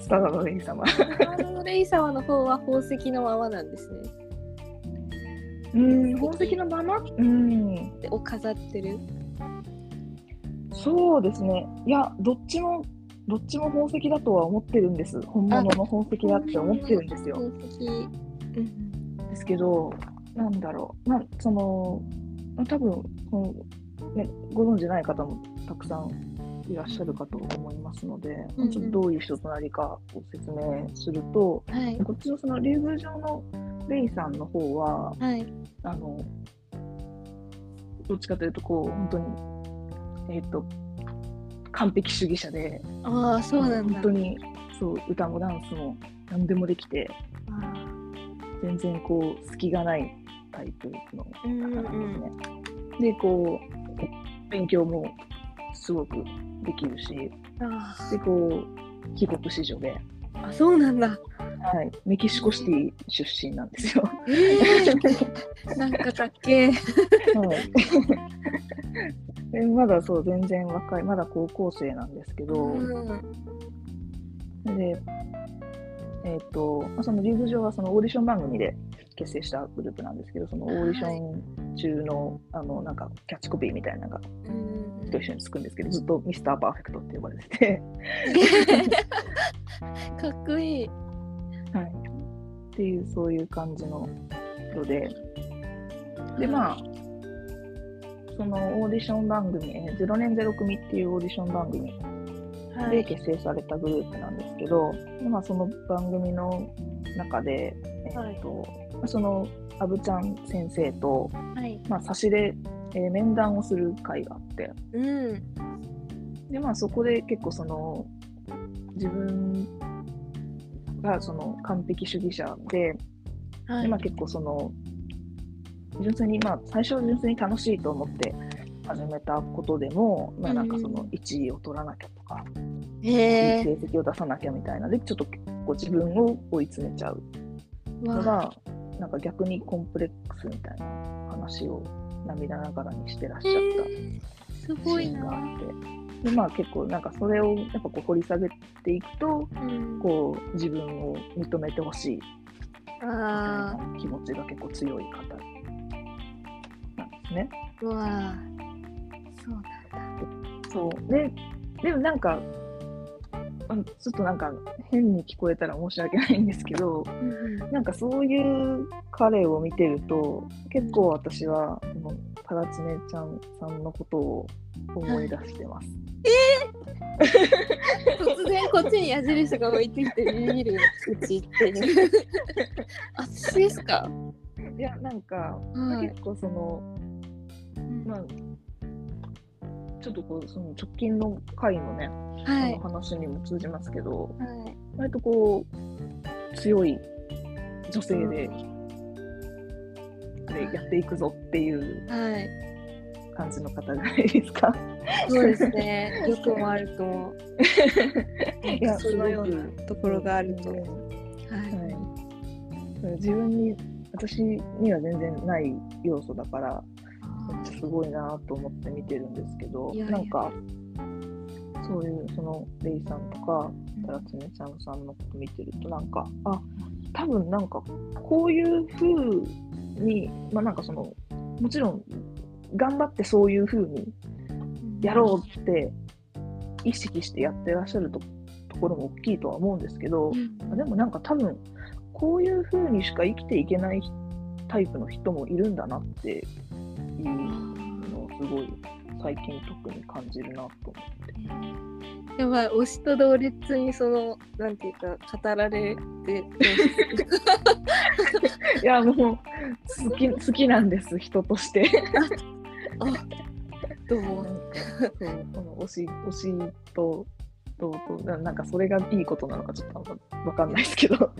スタダのレイ様。スタダのレイ様の方は宝石のままなんですねうん、宝石のまま？うん、でを飾ってるそうですね。いや、どっちも、どっちも宝石だとは思ってるんです。本物の宝石だって思ってるんですよ。宝石うんですけど、なんだろう。まあ、その、まあ多分、そのね、ご存じない方もたくさんいらっしゃるかと思いますので、うんうん。ちょっとどういう人となりかを説明すると、はい。こっちのその竜宮城のレイさんの方は、はい。あの、どっちかというと、こう、本当に、えっ、と、完璧主義者で、ああそうなんだ。本当に、そう、歌もダンスも何でもできて、あ全然こう隙がないタイプの方うんなんですね。でこう勉強もすごくできるしあでこう帰国子女で、ーあそうなんだ。はい、メキシコシティ出身なんですよ。えー、なんかかっけー。はい、でまだそう全然若いまだ高校生なんですけど、うんでえっ、とまあそのリーグ上はそのオーディション番組で結成したグループなんですけどそのオーディション中の,、あのなんかキャッチコピーみたいなのがうんと一緒につくんですけどずっとミスターパーフェクトって呼ばれてて、かっこいい。はい、っていうそういう感じの人で。でまあそのオーディション番組、えー0年0組っていうオーディション番組で結成されたグループなんですけど、まあ、その番組の中で、えーとまあそのアブちゃん先生と、はい。まあ、差しで、えー面談をする会があってうん。で、まあ、そこで結構その自分がその完璧主義者で、はい。でまあ、結構その純粋に、まあ、最初は純粋に楽しいと思って始めたことでも、まあ、なんかその1位を取らなきゃとか、いいへ成績を出さなきゃみたいな。でちょっと結構自分を追い詰めちゃう。のがなんか逆にコンプレックスみたいな話を涙ながらにしてらっしゃったすシごいーンがな。あって。でまあ結構なんかそれをやっぱこう掘り下げていくとうん、こう自分を認めてほしい。みたいあな気持ちが結構強い方なんですね。あ。うわあ。そうなんだ。そうででもなんかちょっとなんか変に聞こえたら申し訳ないんですけどうんなんかそういう彼を見てると結構私はこのタラチネちゃんさんのことを思い出してます。突然こっちに矢印が置いてきてビビるうちっていう。あ、私ですか？いやなんか、はい結構そのまあちょっとこうその直近の回のね、はいその話にも通じますけどはい。割とこう強い女性で,、でやっていくぞっていうはい。感じの方じゃないですか。そうですね。よくもあると。いやそのようなところがあると。ははい。い、自分に私には全然ない要素だからすごいなと思って見てるんですけどいやいや。なんかそういうそのレイさんとかタラツネちゃんさんのこと見てるとなんかあ多分なんかこういう風にまあなんかそのもちろん頑張ってそういう風にやろうって意識してやってらっしゃるとところも大きいとは思うんですけど、うん。でもなんか多分こういう風にしか生きていけないタイプの人もいるんだなっていうのをすごい最近特に感じるなと思って。やばい推しと同列にそのなんていうか語られていやもう好き好きなんです人として。あどうもこの推し推しとどうとななんかそれがいいことなのかちょっとわかんないですけど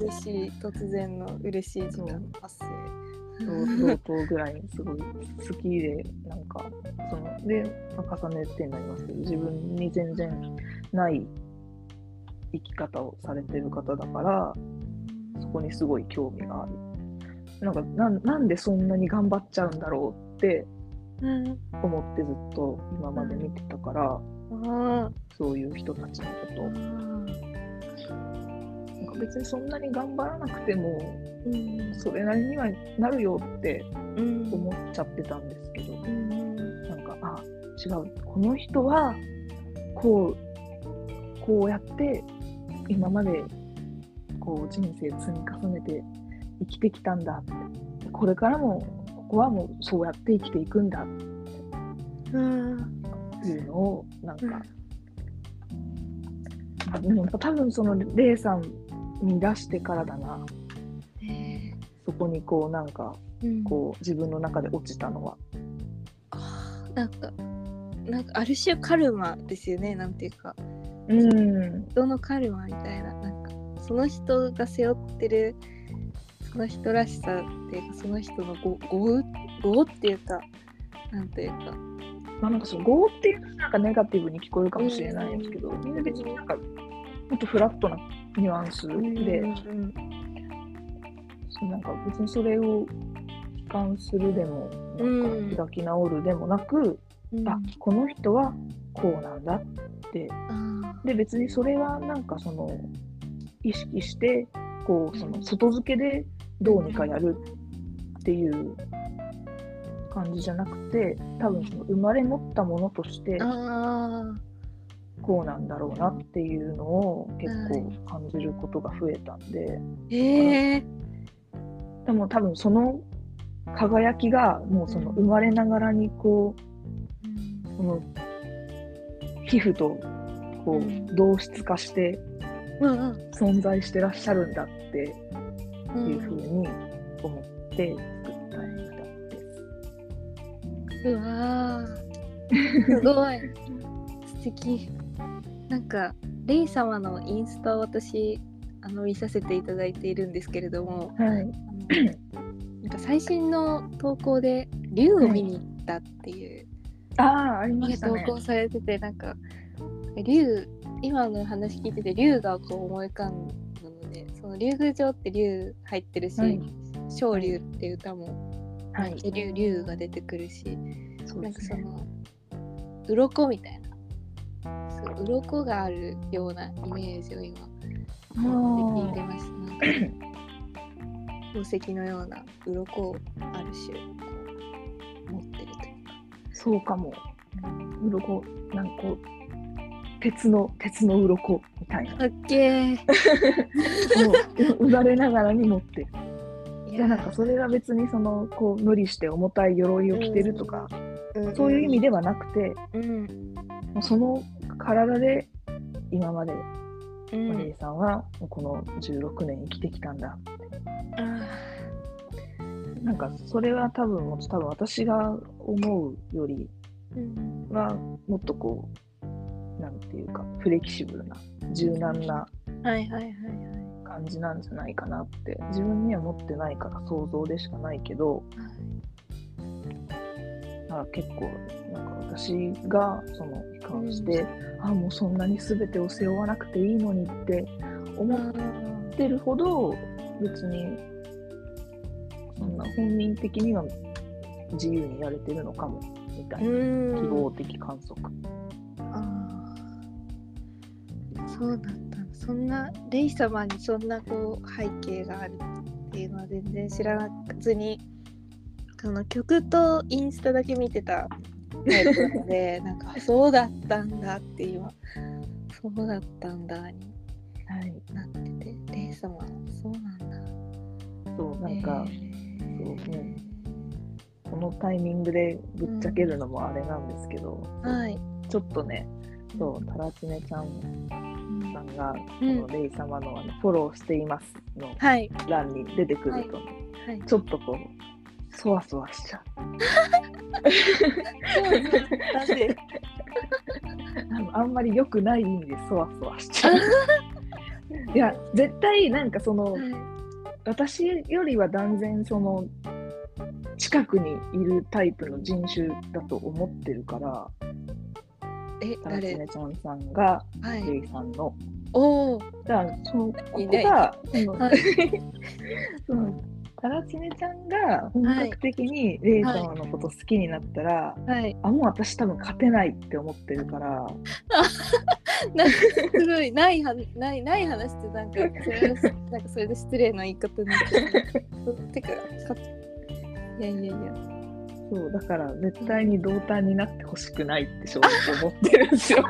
嬉しい突然の嬉しい時間発生同等ぐらいにすごい好きでなんかそので、まあ重ねてになりますけど自分に全然ない生き方をされてる方だからそこにすごい興味がある。なんかなんなんでそんなに頑張っちゃうんだろうってうん思ってずっと今まで見てたから、あそういう人たちのことを別にそんなに頑張らなくてもうん。それなりにはなるよってうん。思っちゃってたんですけど、うんなんかあ違う。この人はこうこうやって今までこう人生積み重ねて生きてきたんだってこれからもここはもうそうやって生きていくんだっうん。ていうのをなんか、あでも多分そのレイさんに出してからだな。えそこにこうなんかーうん。こう自分の中で落ちたのは。あーなんかなんかある種カルマですよねなんていうか。うん。人のカルマみたいな。なんかその人が背負ってるその人らしさっていうかその人の語語語っていうかなんというか。まあなんかその業っていうとなんかネガティブに聞こえるかもしれないんですけど、みんな別になんかもっとフラットなニュアンスで、うんそうなんか別にそれを悲観するでもなんか開き直るでもなく、うん。あこの人はこうなんだって。あで別にそれはなんかその意識してこうその外付けでどうにかやるっていう感じじゃなくて多分その生まれ持ったものとしてこうなんだろうなっていうのを結構感じることが増えたんで。ーえ。ーでも多分その輝きがもうその生まれながらにこうその皮膚とこう同質化して存在してらっしゃるんだってうんいうふうに思って作った歌です。うわー。すごい。素敵なんかレイ様のインスタを私あの見させていただいているんですけれどもはい、なんか最新の投稿で竜を見に行ったっていうああありましたね。稿されててなんか竜今の話聞いてて竜がこう思い浮かんだのでその竜宮城って竜入ってるしはい「昇竜」っていう歌もはい、竜竜が出てくるしそうなん。かその鱗みたいな鱗があるようなイメージを今聞いてました宝石のような鱗をある種持ってるとそうかも。鱗なんか鉄の鉄の鱗みたいな。かっけーもう生まれながらに持ってる。いいやなんかそれが別にそのこう無理して重たい鎧を着てるとか、そういう意味ではなくて、うん。もうその体で今までうん。マリーさんはこの16年生きてきたんだ。あなんかそれは多分もう多分私が思うよりはもっとこうなんていうかフレキシブルな柔軟な感じなんじゃないかなって自分には持ってないから想像でしかないけどあ結構なんか私がその悲観して、あもうそんなに全てを背負わなくていいのにって思っあてるほど別にそんな本人的には自由にやれてるのかもみたいなうん。希望的観測。あー。そうだったの。そんなレイ様にそんなこう背景があるっていうのは全然知らなずにその曲とインスタだけ見てたタイプなので なんかそうだったんだって今そうだったんだにはい、なっててレイ様そうなんだ。そうなんか、えー。そうね。このタイミングでぶっちゃけるのもあれなんですけど、はい。ちょっとねそうタラチネちゃんさんが、うん。このレイ様のあのフォローしていますのはい。欄に出てくると。ね、はい。ちょっとこうそわそわしちゃう。なんであのあんまり良くない意味でそわそわしちゃう。いや絶対なんかその私よりは断然その近くにいるタイプの人種だと思ってるからえ誰？ネちゃんさんがはい。レイさんの。おおだからそのここいない。がその、はい。そのタラチネちゃんが本格的にレイ様のこと好きになったら、はいあもう私多分勝てないって思ってるから なんかすごいないはないない話ってなんかそれはなんかそれで失礼な言い方になっ。てかかいやいやいや。そうだから絶対に同担になってほしくないって正直思ってるんですよ。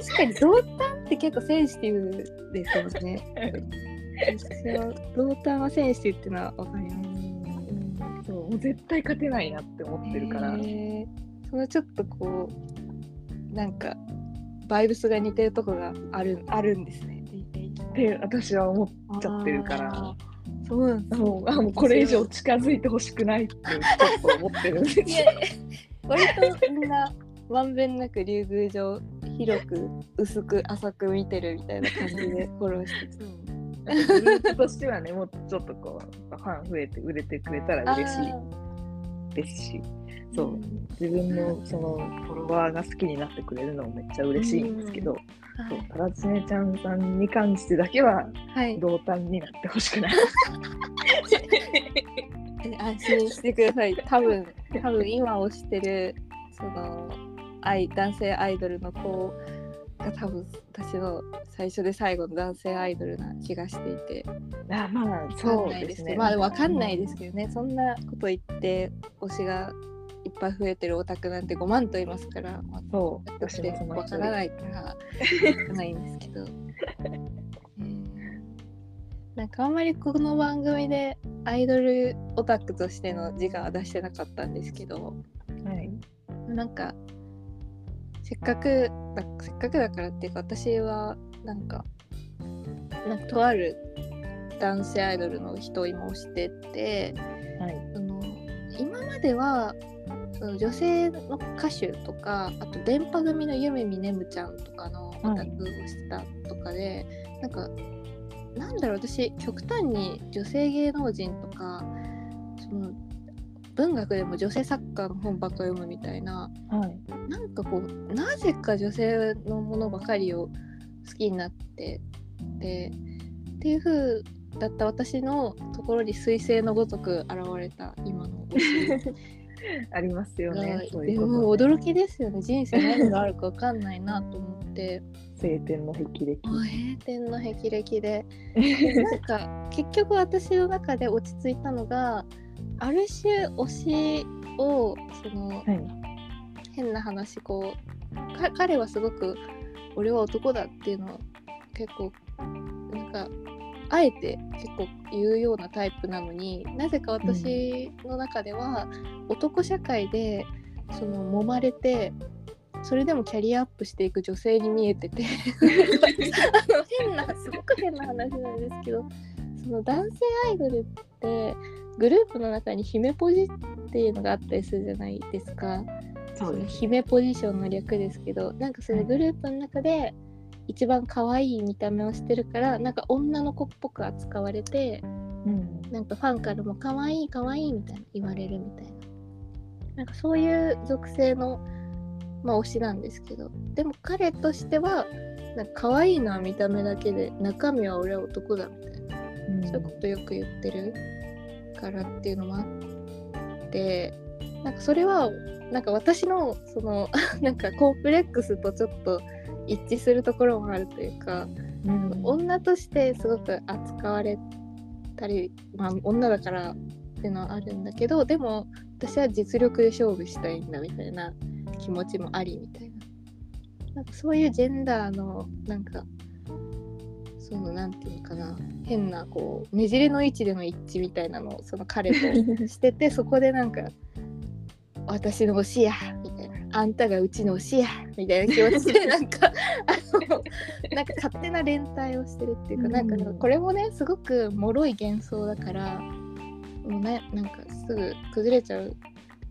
確かに同担って結構センシティブですよね。私は同担はセンシティブっていうのはわかります。そうもう絶対勝てないなって思ってるから、そのちょっとこうなんかバイブスが似てるとこがあるあるんですね。って私は思っちゃってるから。そうなんですねもうあもうこれ以上近づいてほしくないってちょっと思ってるんですよ。割とみんなまんべんなく竜宮城広く薄く浅く見てるみたいな感じでフォローしててなんかグループとしてはね、もうちょっとこう、ファン増えて売れてくれたら嬉しい。ですし、そう、自分のそのフォロワーが好きになってくれるのもめっちゃ嬉しいんですけど、そう。タラチネちゃんさんに関してだけははい、同担になってほしくない。安心してください。多分多分今推してるそのアイ男性アイドルの子が多分私の最初で最後の男性アイドルな気がしていて。あまあそうですすまあわかんないですけどね、そんなこと言って推しがいっぱい増えてるオタクなんて5万といますから、まあ、そう、私で私もその一人わからないからないんですけど、え ーなんかあんまりこの番組でアイドルオタクとしての自我は出してなかったんですけど。はい。なんかせっかくだせっかくだからっていうか私はなんかなんかとある男性アイドルの人を今推しててはい。その今まではその女性の歌手とかあと電波組のゆめみねむちゃんとかのオタクをしてたとかで、なんかなんだろう私極端に女性芸能人とかその文学でも女性作家の本ばっか読むみたいなはい。なんかこうなぜか女性のものばかりを好きになっててっていう風だった私のところに彗星のごとく現れた今の ありますよね。でも驚きですよね人生何があるか分かんないなと思って晴天の霹靂。もう閉店の霹靂でで なんか結局私の中で落ち着いたのがある種推しをそのはい。変な話こうか彼はすごく俺は男だっていうのを結構なんかあえて結構言うようなタイプなのになぜか私の中では男社会でその揉まれてそれでもキャリアアップしていく女性に見えててあの 変なすごく変な話なんですけどその男性アイドルってグループの中に姫ポジっていうのがあったりするじゃないですか。そうです。姫ポジションの略ですけどなんかそのグループの中で一番可愛い見た目をしてるからなんか女の子っぽく扱われてうん。なんかファンからも可愛い可愛いみたいな言われるみたいななんかそういう属性の、まあ、推しなんですけどでも彼としてはなんか可愛いのは見た目だけで中身は俺は男だみたいなうんそういうことよく言ってるからっていうのもあってなんかそれはなんか私のその なんかコンプレックスとちょっと一致するところもあるというか、うん。女としてすごく扱われたり、まあ、女だからっていうのはあるんだけどでも私は実力で勝負したいんだみたいな気持ちもありみたいな。なんかそういうジェンダーのなんかそのなんていうのかな変なこうねじれの位置での一致みたいなのをその彼と しててそこでなんか「私の推しや」みたいな「あんたがうちの推しや」みたいな気持ちでなんか あのなんか勝手な連帯をしてるっていうか、うんなんかこれもねすごく脆い幻想だからもうねなんかすぐ崩れちゃう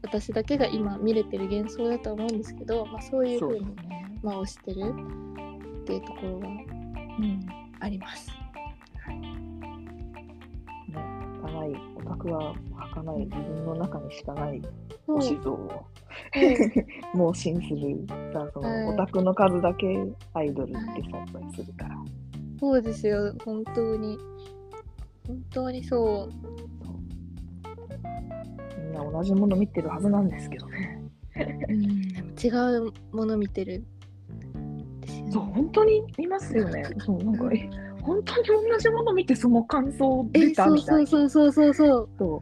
私だけが今見れてる幻想だとは思うんですけど、まあ、そういうふうにね。まあ推してるっていうところがうん。あります。ね、儚いオタクは儚い自分の中にしかないそう。推し像をうん盲信するさそはいのオタクの数だけアイドルって存在するから、そうですよ本当に。本当にそう。みんな同じもの見てるはずなんですけどね。うんでも違うもの見てるそう本当にいますよね。そうなんかえ本当に同じもの見てその感想出えそうたみたいな。そうそうそうそうそうそう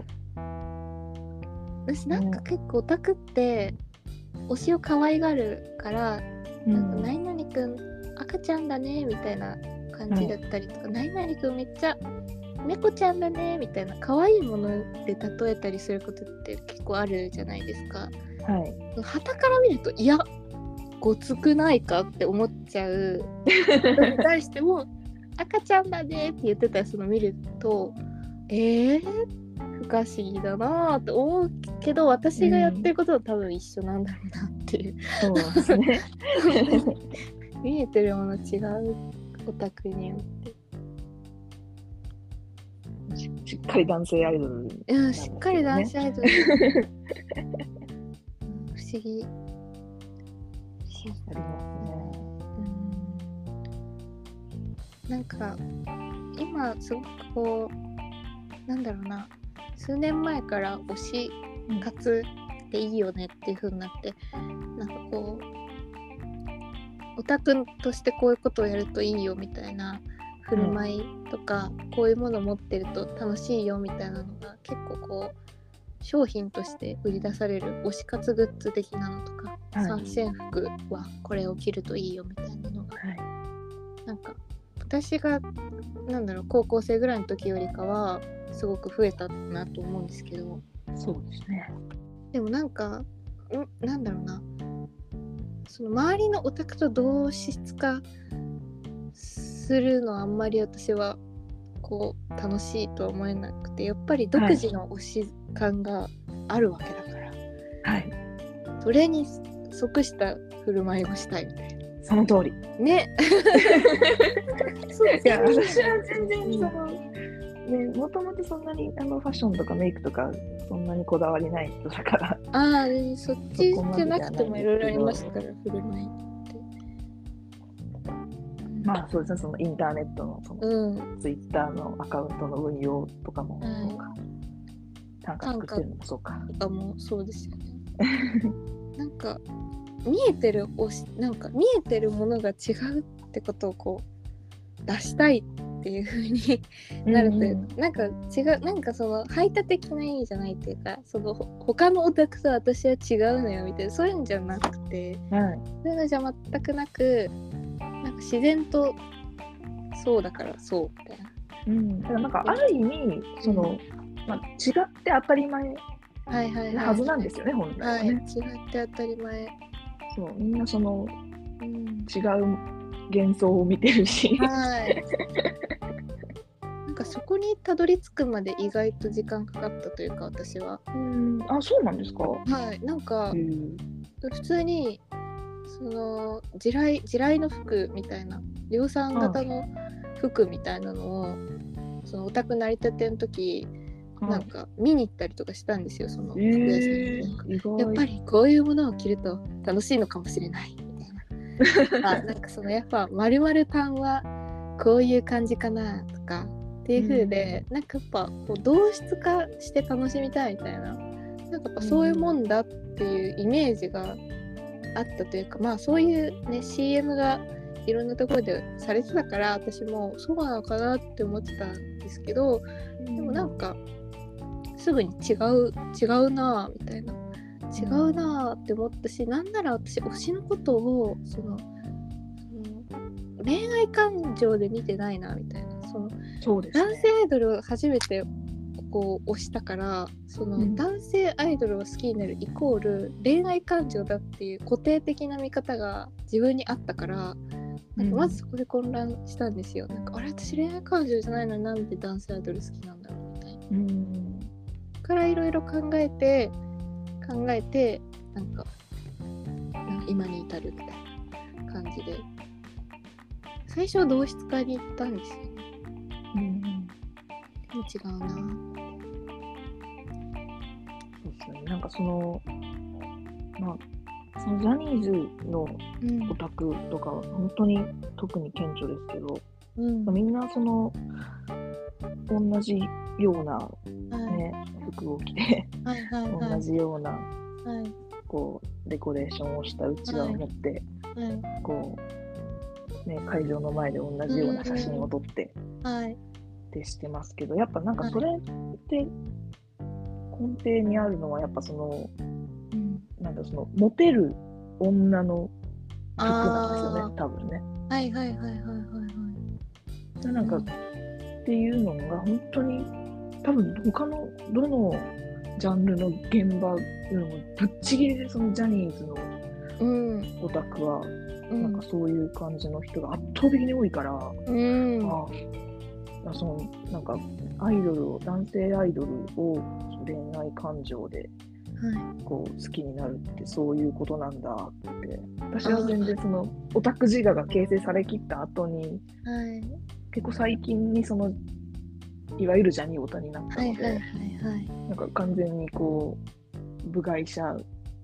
私なんか結構オタクって推しを可愛がるから、うなんかん何々くん赤ちゃんだねみたいな感じだったりとか、何々くんめっちゃ猫ちゃんだねみたいな可愛いもので例えたりすることって結構あるじゃないですか。はい。旗から見るといやごつくないかって思っちゃう人に対しても赤ちゃんだねって言ってたりするのを見るとえー、不可思議だなーって思うけど私がやってることは多分一緒なんだろうなっていう、そうですね。見えてるもの違うオタクによってしっかり男性アイドルうん、だしっかり男子アイドル。不思議。不思議。ありますね。うんなんか今すごくこうなんだろうな数年前から推し活でいいよねっていう風になってなんかこうオタクとしてこういうことをやるといいよみたいな振る舞いとか、こういうもの持ってると楽しいよみたいなのが結構こう商品として売り出される推し活グッズ的なのとか、はい参戦服はこれを着るといいよみたいなのがはい。なんか私がなんだろう高校生ぐらいの時よりかはすごく増えたなと思うんですけどそうですね。でもなんかんなんだろうなその周りのオタクと同質化するのはあんまり私はこう楽しいとは思えなくてやっぱり独自の推し感があるわけだから、はい。それに即した振る舞いをしたいみたいその通り。なね そういや、私は全然うんその、ね、もともとそんなにあのファッションとかメイクとかそんなにこだわりない人だから。ああ、そっちじゃなくてもいろいろありますから、振る舞い。まあそうですね、そのインターネットのそのうん、ツイッターのアカウントの運用とかもはいそうか。短歌作ってるのもそうか。とかもそうですよね。なんか見えてる推しなんか見えてるものが違うってことをこう出したいっていう風になるというか、なんか違うなんかその排他的な意味じゃないっていうかそのほ他のオタクと私は違うのよみたいなそういうんじゃなくてはい。そういうのじゃ全くなく自然とそうだからそうみたいな。うん。だからなんかある意味、その、まあ、違って当たり前はいはいはい。なはずなんですよね、本来は、はいね。違って当たり前。そう、みんなそのうん、違う幻想を見てるし。はい。なんかそこにたどり着くまで意外と時間かかったというか私は。うん。あ、そうなんですか？はい。なんかうん。普通にその地雷地雷の服みたいな量産型の服みたいなのをそのオタク成り立ての時なんか見に行ったりとかしたんですよその服屋さんに。えー、やっぱりこういうものを着ると楽しいのかもしれないみたいな。あなんかそのやっぱまるまるパンはこういう感じかなとかっていう風で、なんかやっぱこう同質化して楽しみたいみたいななんかやっぱそういうもんだっていうイメージがあったというかまあそういうね CM がいろんなところでされてたから私もそうなのかなって思ってたんですけどでもなんかすぐに違う違うなぁみたいな。違うなぁって思ったしなんなら私推しのことをその恋愛感情で見てないなみたいな。そのそうです、男ね。性アイドルを初めてこう推したからその、うん男性アイドルを好きになるイコール恋愛感情だっていう固定的な見方が自分にあったからなんかまずそこで混乱したんですよ。なんかあれ私恋愛感情じゃないのになんで男性アイドル好きなんだろうみたいな。うん。からいろいろ考えて考えてなんかなんか今に至るみたいな感じで最初は同質化に行ったんですよね。うん。違うな。そうですね。なんかその、まあ、そのジャニーズのうん。オタクとかは本当に特に顕著ですけど、うん。みんなその同じような、はい。ね、服を着て、はいはいはい。同じようなはい。こうデコレーションをしたうちわを持って、はい。こうね、会場の前で同じような写真を撮ってはいってしてますけど、やっぱなんかそれって根底にあるのはやっぱそのうん。なんだそのモテる女の服なんですよあね多分ね。ーはいはいはいはいはいはい。でなんかっていうのが本当に多分他のどのジャンルの現場よりもぶっちぎりでそのジャニーズのうん。オタクはうん。なんかそういう感じの人が圧倒的に多いから、うん。ああそのなんかアイドルを男性アイドルを恋愛感情ではい。こう好きになるってそういうことなんだって。私は全然そのオタク自我が形成されきった後にはい。結構最近にそのいわゆるジャニオタになったので。なんか完全にこう部外者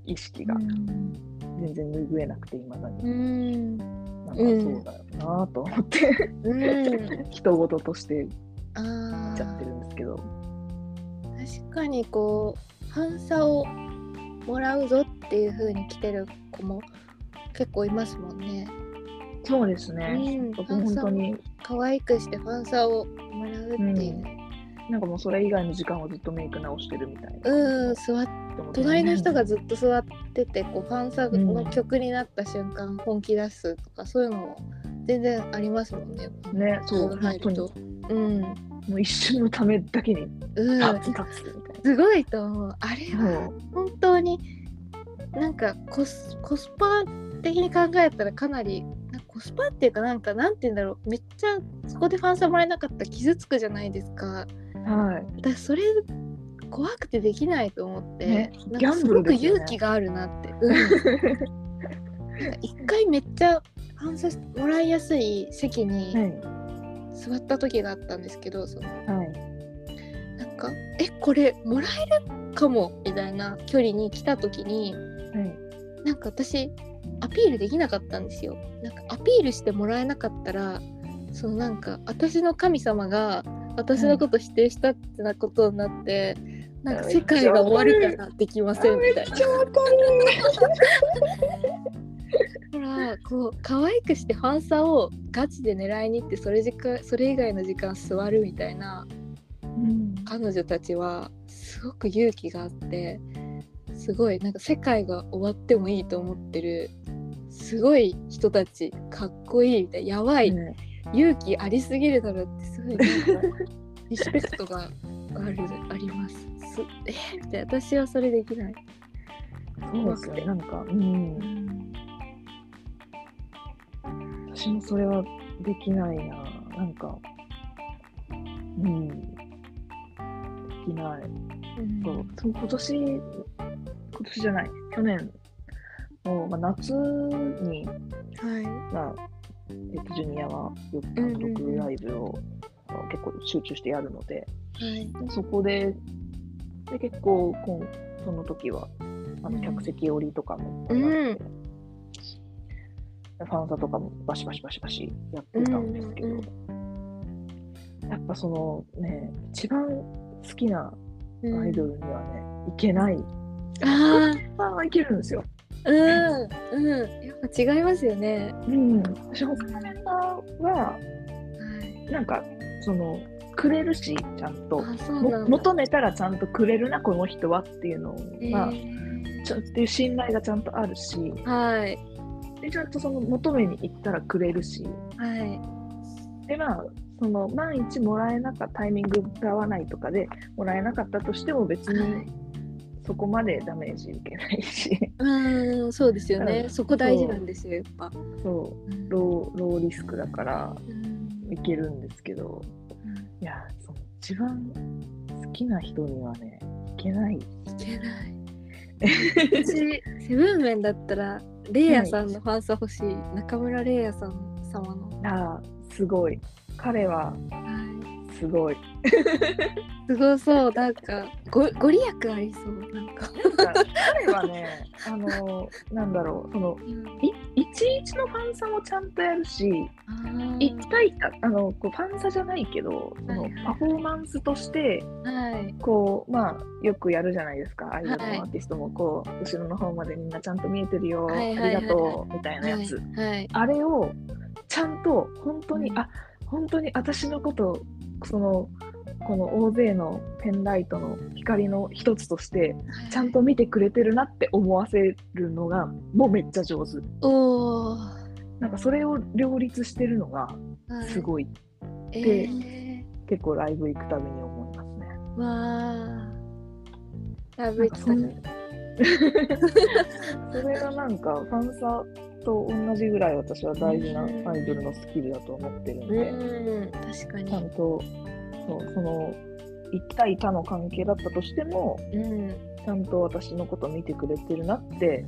意識がうん。全然拭えなくていまだに、かそうだよなと思って、うん。人事として。見ちゃってるんですけど確かにこうファンサをもらうぞっていう風に来てる子も結構いますもんね。そうですね、うん僕本当に可愛くしてファンサをもらうっていう。なんかもうそれ以外の時間はずっとメイク直してるみたいなうん、座っ隣の人がずっと座っててこうファンサの曲になった瞬間本気出すとかそういうのも全然ありますもんね。ねそう入ると。うん。もう一瞬のためだけにうん。立つ立つみたいすごいと思う。あれな、は本当になんかコスコスパ的に考えたらかなりなコスパっていうかなんかなんて言うんだろうめっちゃそこでファンサもらえなかったら傷つくじゃないですか。はい。だからそれ怖くてできないと思って、ねなんかすごく勇気があるなって。一回めっちゃファンサもらいやすい席にはい。座った時があったんですけどそのはい。なんか「えこれもらえるかも」みたいな距離に来た時にはい。なんか私アピールできなかったんですよ。なんかアピールしてもらえなかったらそのなんか私の神様が私のこと否定したってなことになって、なんか世界が終わるからできませんみたいな。ほらこう可愛くしてファンサをガチで狙いに行ってそれ時間それ以外の時間座るみたいなる、うん、彼女たちはすごく勇気があってすごいなんか世界が終わってもいいと思ってるすごい人たちかっこいいみたいなやばい、ね勇気ありすぎるだろってすごいリスペクトがあるあります。すえ？ーみたいな私はそれできない。そうですよね。なんか、うん、私もそれはできないな。なんかうん。できない。うん。そうそう今年今年じゃない。去年の、まあ、夏に、はい。まあえっと、ジュニアはよくうんうんうん単独ライブを、あの結構集中してやるのではい。そこでで結構こんその時はあうん。の客席降りとかも、うん。ファンサとかもバシバシバシバシやってたんですけど、うんやっぱそのね一番好きなうんアイドルにはね、いけない。あまあはいけるんですよ。あ、うん、うん、やっぱ違いますよね。うん、私他のメンバーははい。なんかそのくれるしちゃんと。求めたらちゃんとくれるなこの人はっていうのえが、ーちょっていう信頼がちゃんとあるしはい。でちゃんとその求めに行ったらくれるしはい。でまあその万一もらえなかったタイミングが合わないとかでもらえなかったとしても別はにい。そこまでダメージ受けないしうん、そうですよね。うんそこ大事なんですよ、やっぱ。そううんローローリスクだからうんいけるんですけどいやその一番好きな人にはねいけないいけない。私、セブンメンだったら、レイヤさんのファンサ欲しい。中村レイヤさん様の。あーすごい彼ははい。すごい。すごそう、なんか、ごご利益ありそう、なんか。彼はね あのなんだろうそのい11のファンサもちゃんとやるし一対あのこうファンサじゃないけどそのパフォーマンスとしてはい。こうまあよくやるじゃないですか。アイドルのはいアーティストもこう後ろの方までみんなちゃんと見えてるよ、はいありがとうみたいなやつ、はい。あれをちゃんと本当に、うん。あ本当に私のことそのこの大勢のペンライトの光の一つとしてちゃんと見てくれてるなって思わせるのがもうめっちゃ上手。おお。なんかそれを両立してるのがはい。すごい、えでー、結構ライブ行くたびに思いますね。わあ。ラブイなんかそんッ それがなんかファンサと同じぐらい私は大事なアイドルのスキルだと思ってるんで、うん、確かに。ちゃんとそうその1対他の関係だったとしてもうん。ちゃんと私のこと見てくれてるなって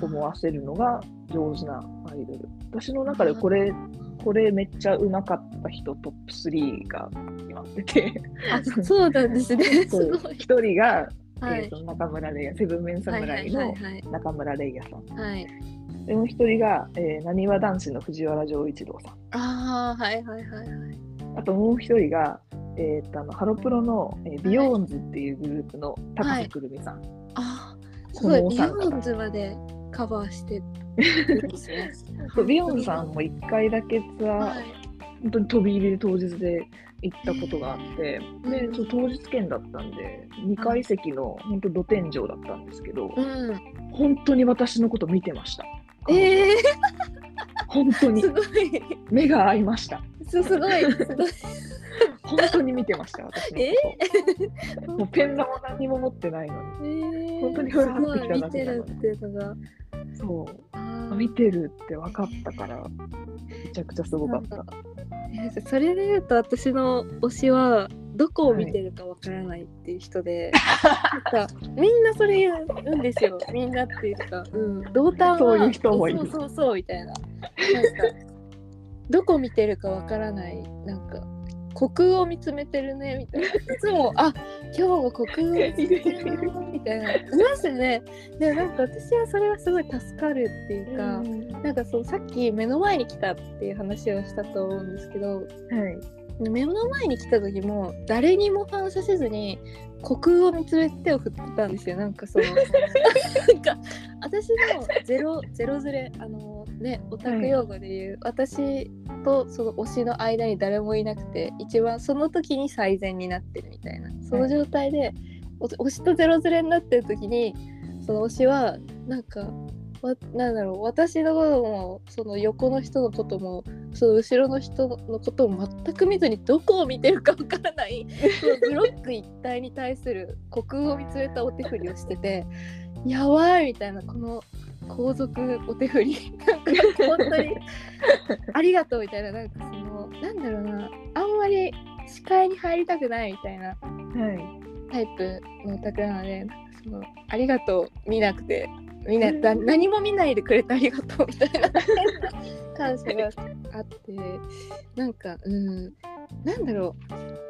思わせるのが上手なアイドル。私の中でこれこれめっちゃうまかった人トップ3が決まってて。あそうなんですね。一人が、はいえー、と中村レイヤセブンメンはいはい侍のはいはい。中村レイヤさんはい。でもう一人がなにわ男子の藤原丈一郎さんああはいはいはいはい。あともう一人が、えー、とあのハロプロの、えー BEYOOOOONDS っていうグループの高瀬くるみさん、ああすこごい BEYOOOOONDS までカバーして。そう BEYOOOOONDS さんも一回だけツアー、はい。本当に飛び入りで当日で行ったことがあって、うん。でそう当日券だったんで2階席の本当露天井だったんですけど、うん。本当に私のこと見てました。ええー、本当に。すごい。目が合いました。すすごい。すごい。本当に見てました私のこと、もうペンラも何も持ってないのに。えー、本当にふわってきただけなのに。るっていうのが。そう。見てるって分かったからめちゃくちゃすごかったそれで言うと私の推しはどこを見てるかわからないっていう人で、なんかみんなそれ言うんですよ。みんなっていうか、うん、同担はそういう人もいる。そうそうそうみたいな。なんかどこ見てるかわからないなんか虚空を見つめてるねみたいな。いつもあ今日も虚空を見つめてるなみたいな。いますよね。でもなんか私はそれはすごい助かるっていうか、うん。なんかそうさっき目の前に来たっていう話をしたと思うんですけどはい。目の前に来た時も誰にも反射せずに虚空を見つめて手を振ってたんですよ。なんかその なんか私のゼロゼロずれあのねオタク用語で言う、私とその推しの間に誰もいなくて一番その時に最善になってるみたいなその状態で、お推しとゼロずれになってる時にその推しはなんかわなんだろう私のこともその横の人のこともその後ろの人のことを全く見ずにどこを見てるかわからないそのブロック一体に対する虚空を見つめたお手振りをしててやばいみたいなこの皇族お手振り。なんか本当に。ありがとうみたいな。なんかそのなんだろうな。あんまり視界に入りたくないみたいな。はい。タイプのオタクなのでなんかそのありがとう見なくて。みん。なだ何も見ないでくれてありがとうみたいな。感謝があって。なんかうん。なんだろう。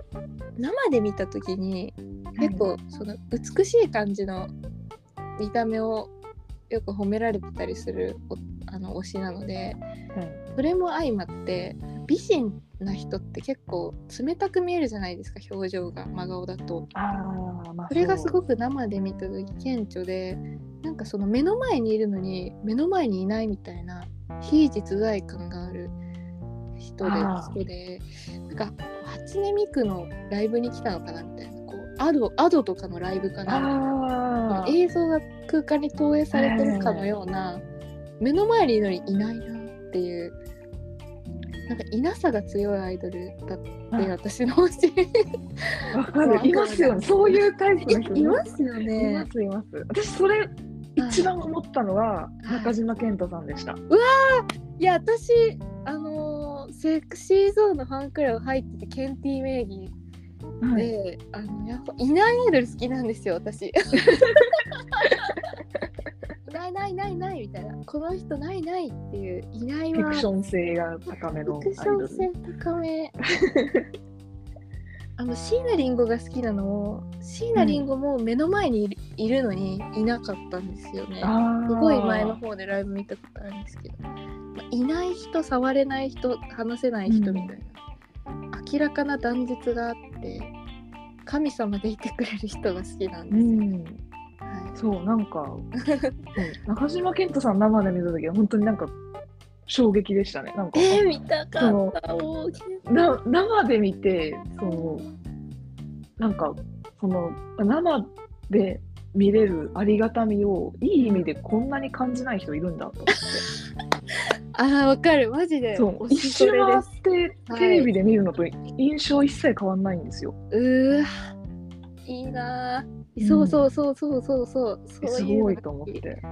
生で見た時に結構その美しい感じの見た目をよく褒められてたりするおあの推しなのではい。それも相まって美人な人って結構冷たく見えるじゃないですか表情が真顔だと。まあそれがすごくく生で見た時顕著でなんかその目の前にいるのに目の前にいないみたいな非実在感がある人で人でなんか初音ミクのライブに来たのかなみたいなアドアドとかのライブかな。映像が空間に投影されてるかのような目の前にいるのにいないなっていうなんかいなさが強いアイドルだって私の推しわかる。いますよね。そういうタイプの人いますよいねますいます。私それ一番思ったのははい。中島健人さんでした、いや私あのーセクシーゾーンのファンクラブ入っててケンティ名義はい。で、あのやっぱいないアイドル好きなんですよ私。ないないないないみたいな。この人ないないっていういないわフィクション性が高めのフィクション性高め。あの椎名林檎が好きなのも椎名林檎も目の前にいる,、のにいなかったんですよね。すごい前の方でライブ見たことあるんですけど、まあいない人触れない人話せない人みたいな、明らかな断絶があって神様でいてくれる人が好きなんうですよ、ん。はい。そうなんか 中島健人さん生で見た時は本当になんか衝撃でしたね。なんかえー、見たかったな生で見てそのなんかその生で見れるありがたみをいい意味でこんなに感じない人いるんだと思ってあーわかる。マジで。そう。推一周回ってはい。テレビで見るのと印象一切変わんないんですよ。うーわ。いいなー。そうそうそうそうそうそう。ういうのがごいと思って。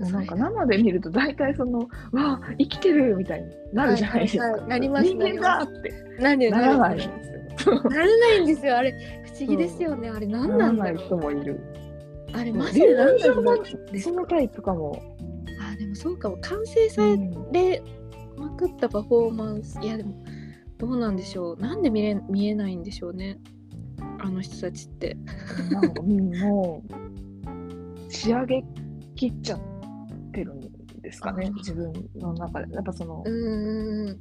なんか生で見ると大体そのわあ生きてるみたいになるじゃないですか。はいはいはい。なります人間だって。何ならないんなですよ。ならないんですよ。あれ不思議ですよね。あれ何ななんだろらない人う。もいる。あれマジで何なんだろうそのタイプかも。もそうかも完成さうん。れまくったパフォーマンスいやでもどうなんでしょう。なんで見れ見えないんでしょうね。あの人たちって。なんかうんもう仕上げきっちゃってるんですかね自分の中で。やっぱそのうんうんうん。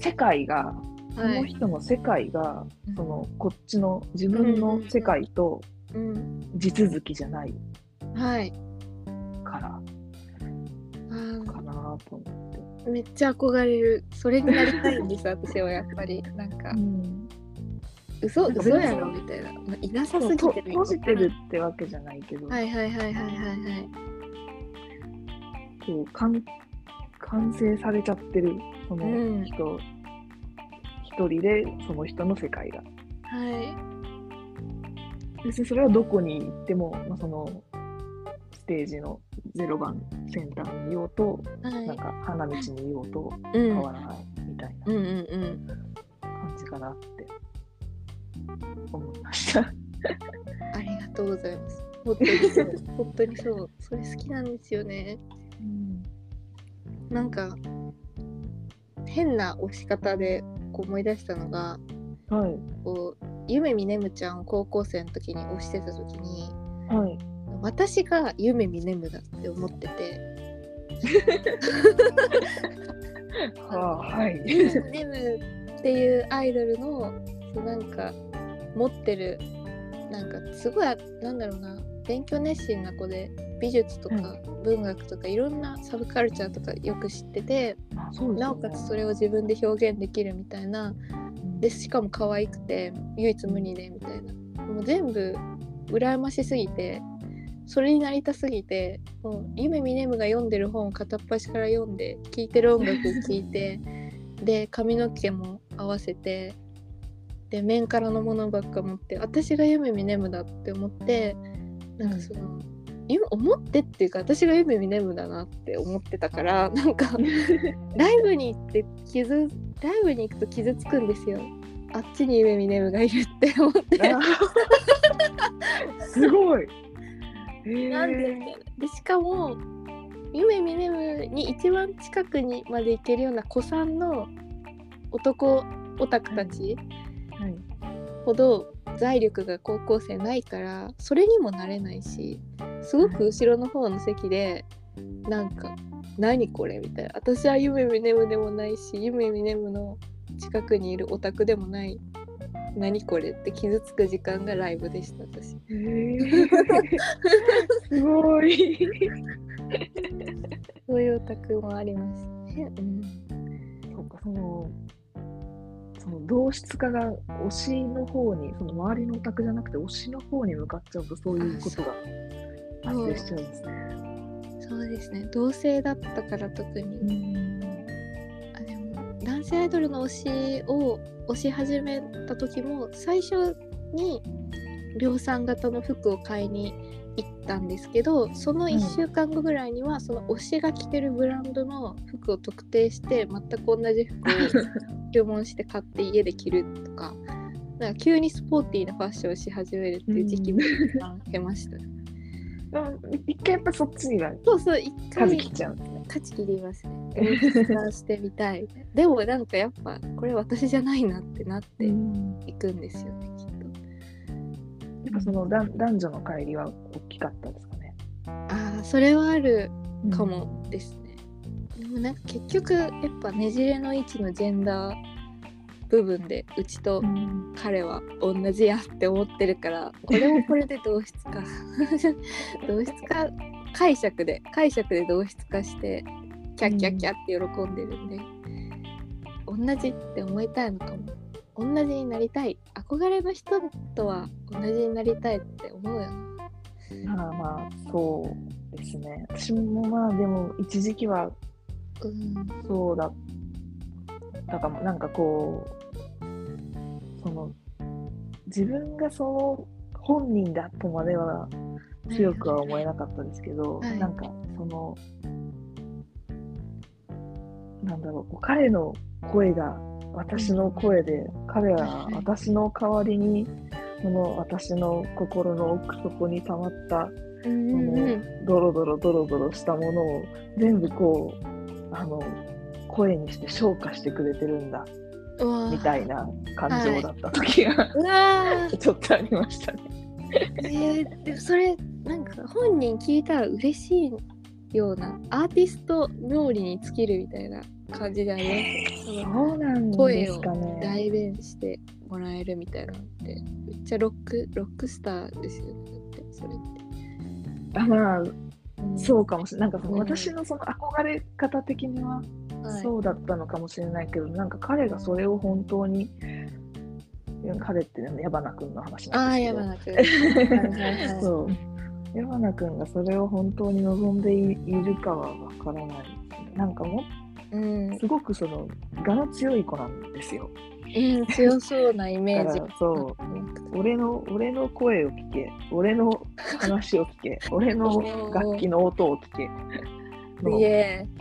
世界がそのはい、人の世界が、うん。そのこっちの自分の世界とうん、地続きじゃないはい。からかなと思って。めっちゃ憧れる。それになりたいんです私はやっぱり。なんかうん。嘘嘘やろみたいな、まあ、いなさすぎとて閉じてるってわけじゃないけど、はいはいはいはいはいはい。こう完完成されちゃってるそのうん。人、一人でその人の世界が。はい。別にそれはどこに行っても、まあ、そのステージの0番センターにいようと、はい。なんか花道にいようとうん。変わらないみたいなうんうんうん。感じかなって思いました。ありがとうございます。本当にそう本当にそうそれ好きなんですよね。なんか変な押し方でこう思い出したのがはい、こうゆめみねむちゃんを高校生の時に推してた時にはい、私がゆめみねむだって思ってて。は あ、はい。ゆめみねむっていうアイドルのなんか持ってるなんかすごいなんだろうな勉強熱心な子で美術とか文学とかいろんなサブカルチャーとかよく知っててうですよね。なおかつそれを自分で表現できるみたいな。でしかも可愛くて唯一無二でみたいな。もう全部羨ましすぎてそれになりたすぎてもう夢ミネムが読んでる本を片っ端から読んで聴いてる音楽聴いて で髪の毛も合わせてで面からのものばっか持って私が夢ミネムだって思ってなんかその、今思ってっていうか私が夢ミネムだなって思ってたからなんか ライブに行って傷ライブに行くと傷つくんですよ。あっちに夢ミネムがいるって思って。すごい。えーなんでみたいなでしかも夢ミネムに一番近くにまで行けるような子さんの男オタクたちはい。ほど財力が高校生ないからそれにもなれないしすごく後ろの方の席でなんか「何これ?」みたいな。私は夢ミネムでもないし夢ミネムの近くにいるオタクでもない何これ？って傷つく時間がライブでした私。えー。すごい。そういうオタクもありますね。うん。そうかそのその同質化が推しの方にその周りのオタクじゃなくて推しの方に向かっちゃうとそういうことが発生しちゃうんですね。そうですね。同性だったから特に、あでも男性アイドルの推しを推し始めた時も最初に量産型の服を買いに行ったんですけどその1週間後ぐらいにはその推しが着てるブランドの服を特定して全く同じ服を注文して買って家で着るとかなんか急にスポーティーなファッションをし始めるっていう時期も一旦経ました、うん一回やっぱそっちにはそうそう一回舵切っちゃうんですね。勝ち切りますね。大きくしてみたい。でもなんかやっぱこれ私じゃないなってなっていくんですよね、きっと。やっぱその男男女の乖離は大きかったですかね。ああ、それはあるかもですね。でもなんか結局やっぱねじれの位置のジェンダー部分でうちとうん。彼は同じやって思ってるからこれもこれで同質化 同質化解釈で解釈で同質化してキャッキャッキャって喜んでるんで、同じって思いたいのかも同じになりたい憧れの人とは同じになりたいって思うよなまあまあそうですね。私もまあでも一時期はうんそうだったかも。なんかこう、その、自分がその本人だとまでは強くは思えなかったですけど、はい。なんかその、なんだろう、彼の声が私の声で、彼は私の代わりに、その私の心の奥底に溜まったうんうんうん。ドロドロドロドロしたものを全部こうあの声にして昇華してくれてるんだみたいな感情だった時が、うわー。ちょっとありましたね。えー、でもそれなんか本人聞いたら嬉しいようなアーティスト冥利に尽きるみたいな感じであります。よそうなんですかね。代弁してもらえるみたいなのってめっちゃロックロックスターですよね。だってそれって、あまあうん。そうかもしれない。なんかそのうん。私のその憧れ方的にははい、そうだったのかもしれないけど、なんか彼がそれを本当に、うん彼ってね矢花君の話なんですけど、矢花君 がそれを本当に望んでいいるかはわからない。なんかもうん、すごくその我の強い子なんですよ。うん、強そうなイメージ。そう。俺の俺の声を聞け、俺の話を聞け、俺の楽器の音を聞けの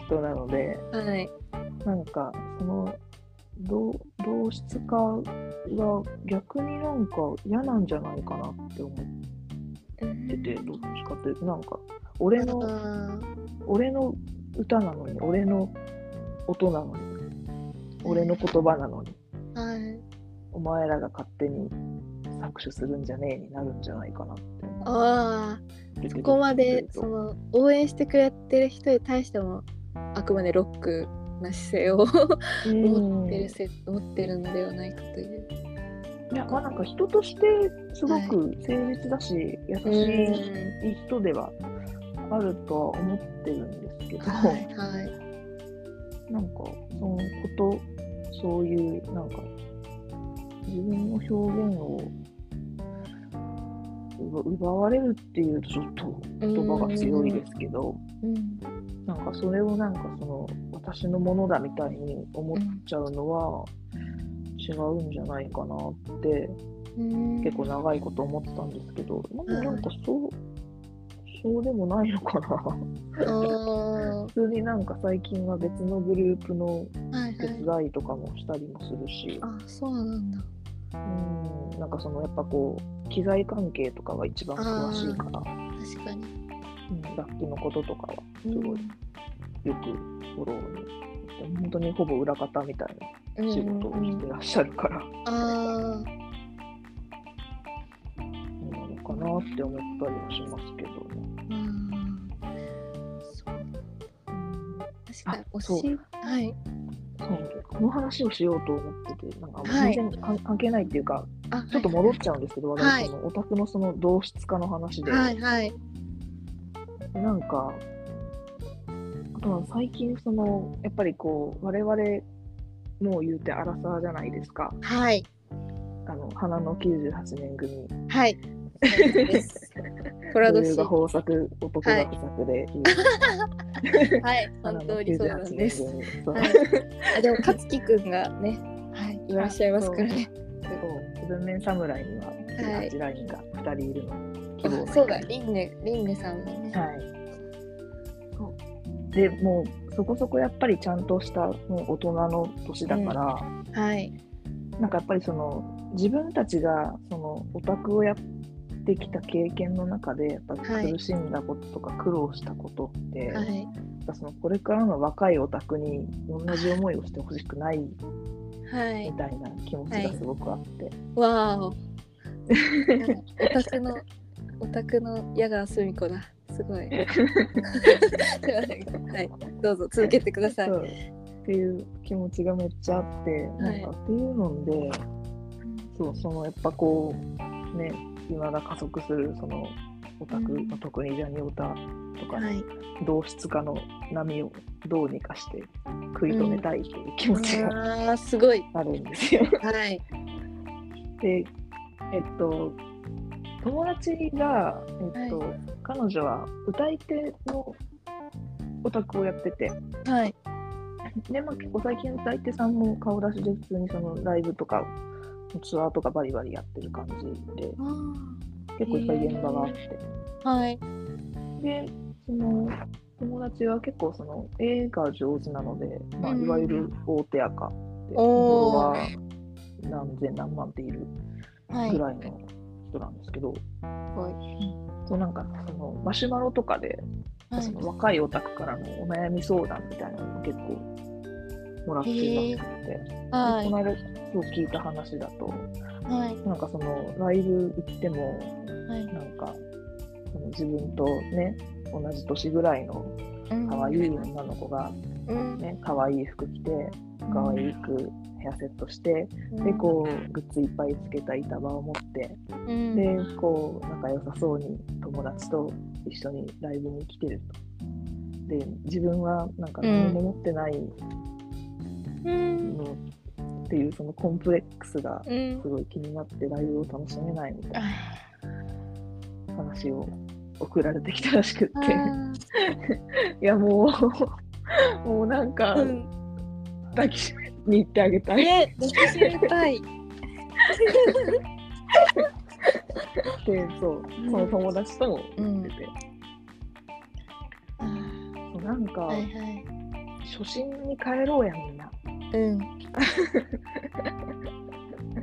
人なので、はい。なんかその同同質化が逆になんか嫌なんじゃないかなって思ってて、どっちかというとなんか俺のあ俺の歌なのに、俺の音なのに、俺の言葉なのに、ーはい。お前らが勝手に搾取するんじゃねえになるんじゃないかなってあ。あそこまでその応援してくれてる人に対してもあくまでロックな姿勢を 持ってるせ持ってるのではないかという。いや、まあなんか人としてすごく誠実だし、優しい人ではあるとは思ってるんですけど、はいはいなんかそのこと、そういうなんか自分の表現を奪奪われるっていうとちょっと言葉が強いですけど、うんなんかそれをなんかその私のものだみたいに思っちゃうのは違うんじゃないかなってうん結構長いこと思ってたんですけど、なんかなんかそう、そうでもないのかな。あ 普通になんか最近は別のグループの手はい。伝いとかもしたりもするし、あそうなんだ。うん、なんかそのやっぱこう、機材関係とかが一番詳しいから、確かに。うん、楽器のこととかはすごいうん。よくフォローに、本当にほぼ裏方みたいな仕事をしてらっしゃるから、あそうなのかなって思ったりもしますけど、あ、うん。そう。うん。確かにあそう。推しはい。そうこの話をしようと思ってて、なんかはい全然関関係ないっていうか、あちょっと戻っちゃうんですけど、はい私そのオタクのその同質化の話で、はいはい。なんか、あとは最近その、やっぱりこう、我々、もう言うてアラサーじゃないですか。はいあの、花の98年組。はい。そうです。虎年。女優が豊作、男が不作ではい。本当にそうなん98です。はい。あでも勝木くんがね、はい、いらっしゃいますからね。そう文面侍には、はい18ラインが2人いるのそうだ、リンネ、リンネさんもね。はい。でもうそこそこやっぱりちゃんとしたもう大人の年だから、はい。なんかやっぱりその自分たちがそのオタクをやってきた経験の中でやっぱはい苦しんだこととか苦労したことって、はい。ぱそのこれからの若いオタクに同じ思いをしてほしくないはいみ。たいな気持ちがすごくあって、わーお。オタクの、オタクの矢川すみ子だ。すごい。はい。どうぞ続けてください。っていう気持ちがめっちゃあって、なんかっていうのでそうそのやっぱこうね今が加速するそのオタク、うん特にジャニオタとかはい。同質化の波をどうにかして食い止めたいという気持ちがああ、すごい。あるんですよ。はい。でえっと友達が、えっと彼女は歌い手のオタクをやっててはい。で、まあ、結構最近歌い手さんも顔出しで普通にそのライブとかツアーとかバリバリやってる感じであ結構いっぱい現場があって。ーはい。で、その友達は結構その絵が上手なので、まあ、うんいわゆる大手赤で、フォおーロワー何千何万っているはい。ぐらいの人なんですけど、はそうなんかそのマシュマロとかで、い。その若いオタクからのお悩み相談みたいなのも結構もらってるらしくて、はい。この間今日聞いた話だとはい。なんかそのライブ行ってもはい。なんかその自分とね同じ年ぐらいの可愛い女の子が、うん。ね、可愛い服着て可愛くヘアセットして、うん。でこうグッズいっぱいつけた板場を持って、うん。でこう仲良さそうに友達と一緒にライブに来てると。で自分はなんか何も持ってないうん。のっていうそのコンプレックスがうん。すごい気になってライブを楽しめないみたいな話を送られてきたらしくって。あ いやもう もうなんかーうん。抱きしめに行ってあげたい。え抱きしめたい。でそうその友達ともうん言ってて、うなんか、ーはいはい。初心に帰ろうやみんなうん。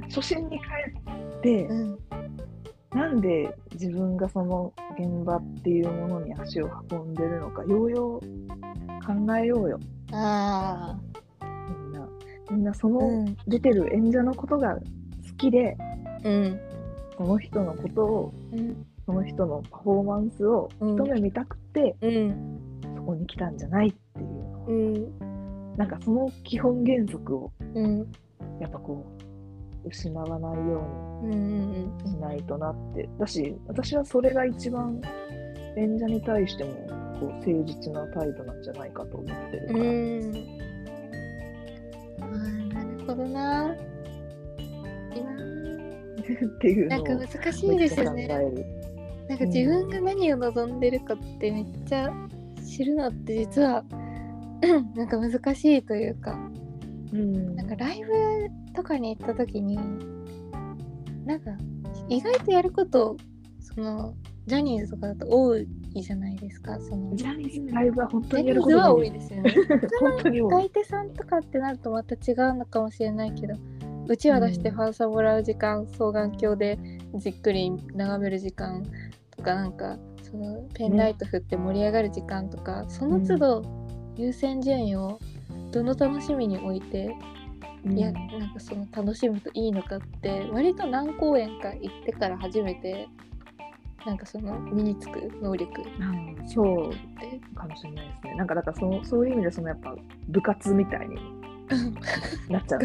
初心に帰って、うん。なんで自分がその現場っていうものに足を運んでるのかようよう考えようよ。あみんなみんなそのん。出てる演者のことが好きで、うん。その人のことをうん。その人のパフォーマンスを一目見たくて、うん。そこに来たんじゃないっていうの。うんなんかその基本原則をうん。やっぱこう失わないようんうんうにしないとなって。だし私はそれが一番演者に対してもこう誠実な態度なんじゃないかと思ってるうから、なるほどな。今っていうなんか難しいですよね。なんか自分が何を望んでるかってめっちゃ知るのって実はなんか難しいというか。うん。なんかライブとかに行った時になんか意外とやることそのジャニーズとかだと多いじゃないですかその。ジジャニーズライブは本当ャにやるこニーズは多いいですよね。本当に多い。歌い手さんとかってなるとまた違うのかもしれないけどうちわ出してファンサもらう時間、双眼鏡でじっくり眺める時間とかなんかそのペンライト振って盛り上がる時間とか、その都度優先順位をどの楽しみに置いて、いやなんかその楽しむといいのかって割と何公演か行ってから初めてなんかその身につく能力っうんそうてかもしれないですね。なんかだからそのそういう意味でそのやっぱ部活みたいになっちゃう。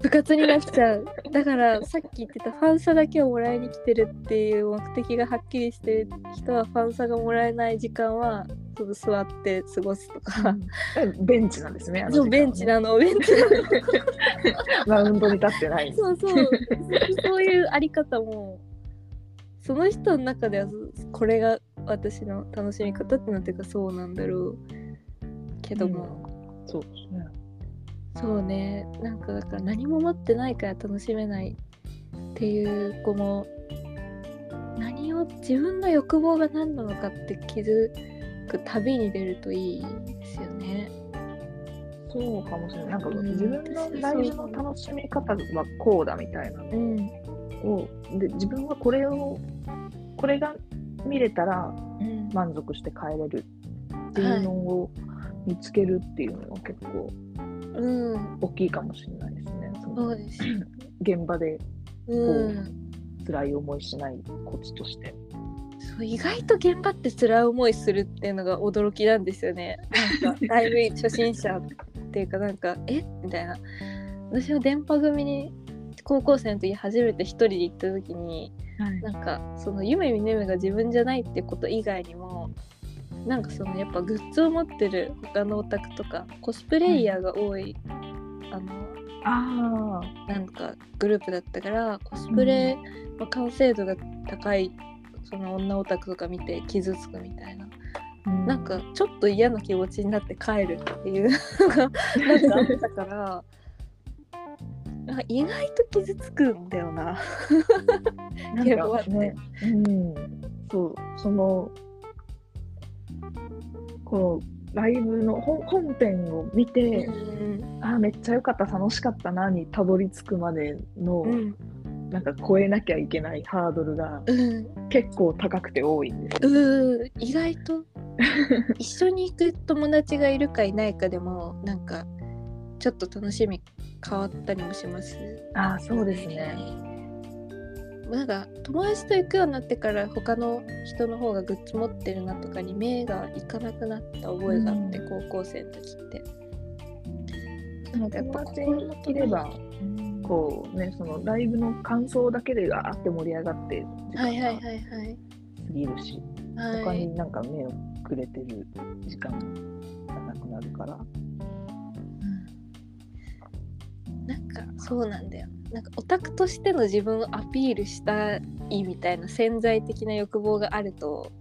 部活になっちゃう。だからさっき言ってたファンサだけをもらいに来てるっていう目的がはっきりしてる人はファンサがもらえない時間はちょっと座って過ごすとか、ベンチなんですね。あのそうベンチなのベンチなの。マウンドに立ってない。そうそう。そういうあり方も。その人の中ではこれが私の楽しみ方ってなっていうかそうなんだろうけども、そうですね。そうねなんかだから何も持ってないから楽しめないっていう子も何を自分の欲望が何なのかって気づく旅に出るといいですよね。そうかもしれない。なんかうん自分のライブの楽しみ方はこうだみたいなのうんを、で自分はこれをこれが見れたらうん満足して帰れるっていうのを見つけるっていうのは結構うん、大きいかもしれないですね。そのそうです。現場でうん、辛い思いしないコツとして。そう意外と現場って辛い思いするっていうのが驚きなんですよね。なんかライブ初心者っていうかなんかえ？みたいな。私は電波組に高校生の時初めて一人で行った時になんかその夢見る夢が自分じゃないってこと以外にもなんかそのやっぱグッズを持ってる他のオタクとかコスプレイヤーが多い、あのあなんかグループだったからコスプレの完成度が高いその女オタクとか見て傷つくみたいな、あ、なんかちょっと嫌な気持ちになって帰るっていうのが なんかあったからなんか意外と傷つくんだよな。なんかね、うん、そう、その、このライブの本本編を見て、あーめっちゃ良かった、楽しかったなにたどり着くまでの、うんなんか超えなきゃいけないハードルがうん結構高くて多いんですよ。うー意外と 一緒に行く友達がいるかいないかでもなんかちょっと楽しみ変わったりもします。ああそうですね。なんか友達と行くようになってから他の人の方がグッズ持ってるなとかに目がいかなくなった覚えがあって、うん高校生の時って。なんかやっぱ心もいればこうねそのライブの感想だけでがあって盛り上がって時はいはい間がはいはい。過ぎるし、他はい、になんか目をくれてる時間がなくなるから。うんなんかそうなんだよなんかオタクとしての自分をアピールしたいみたいな潜在的な欲望があると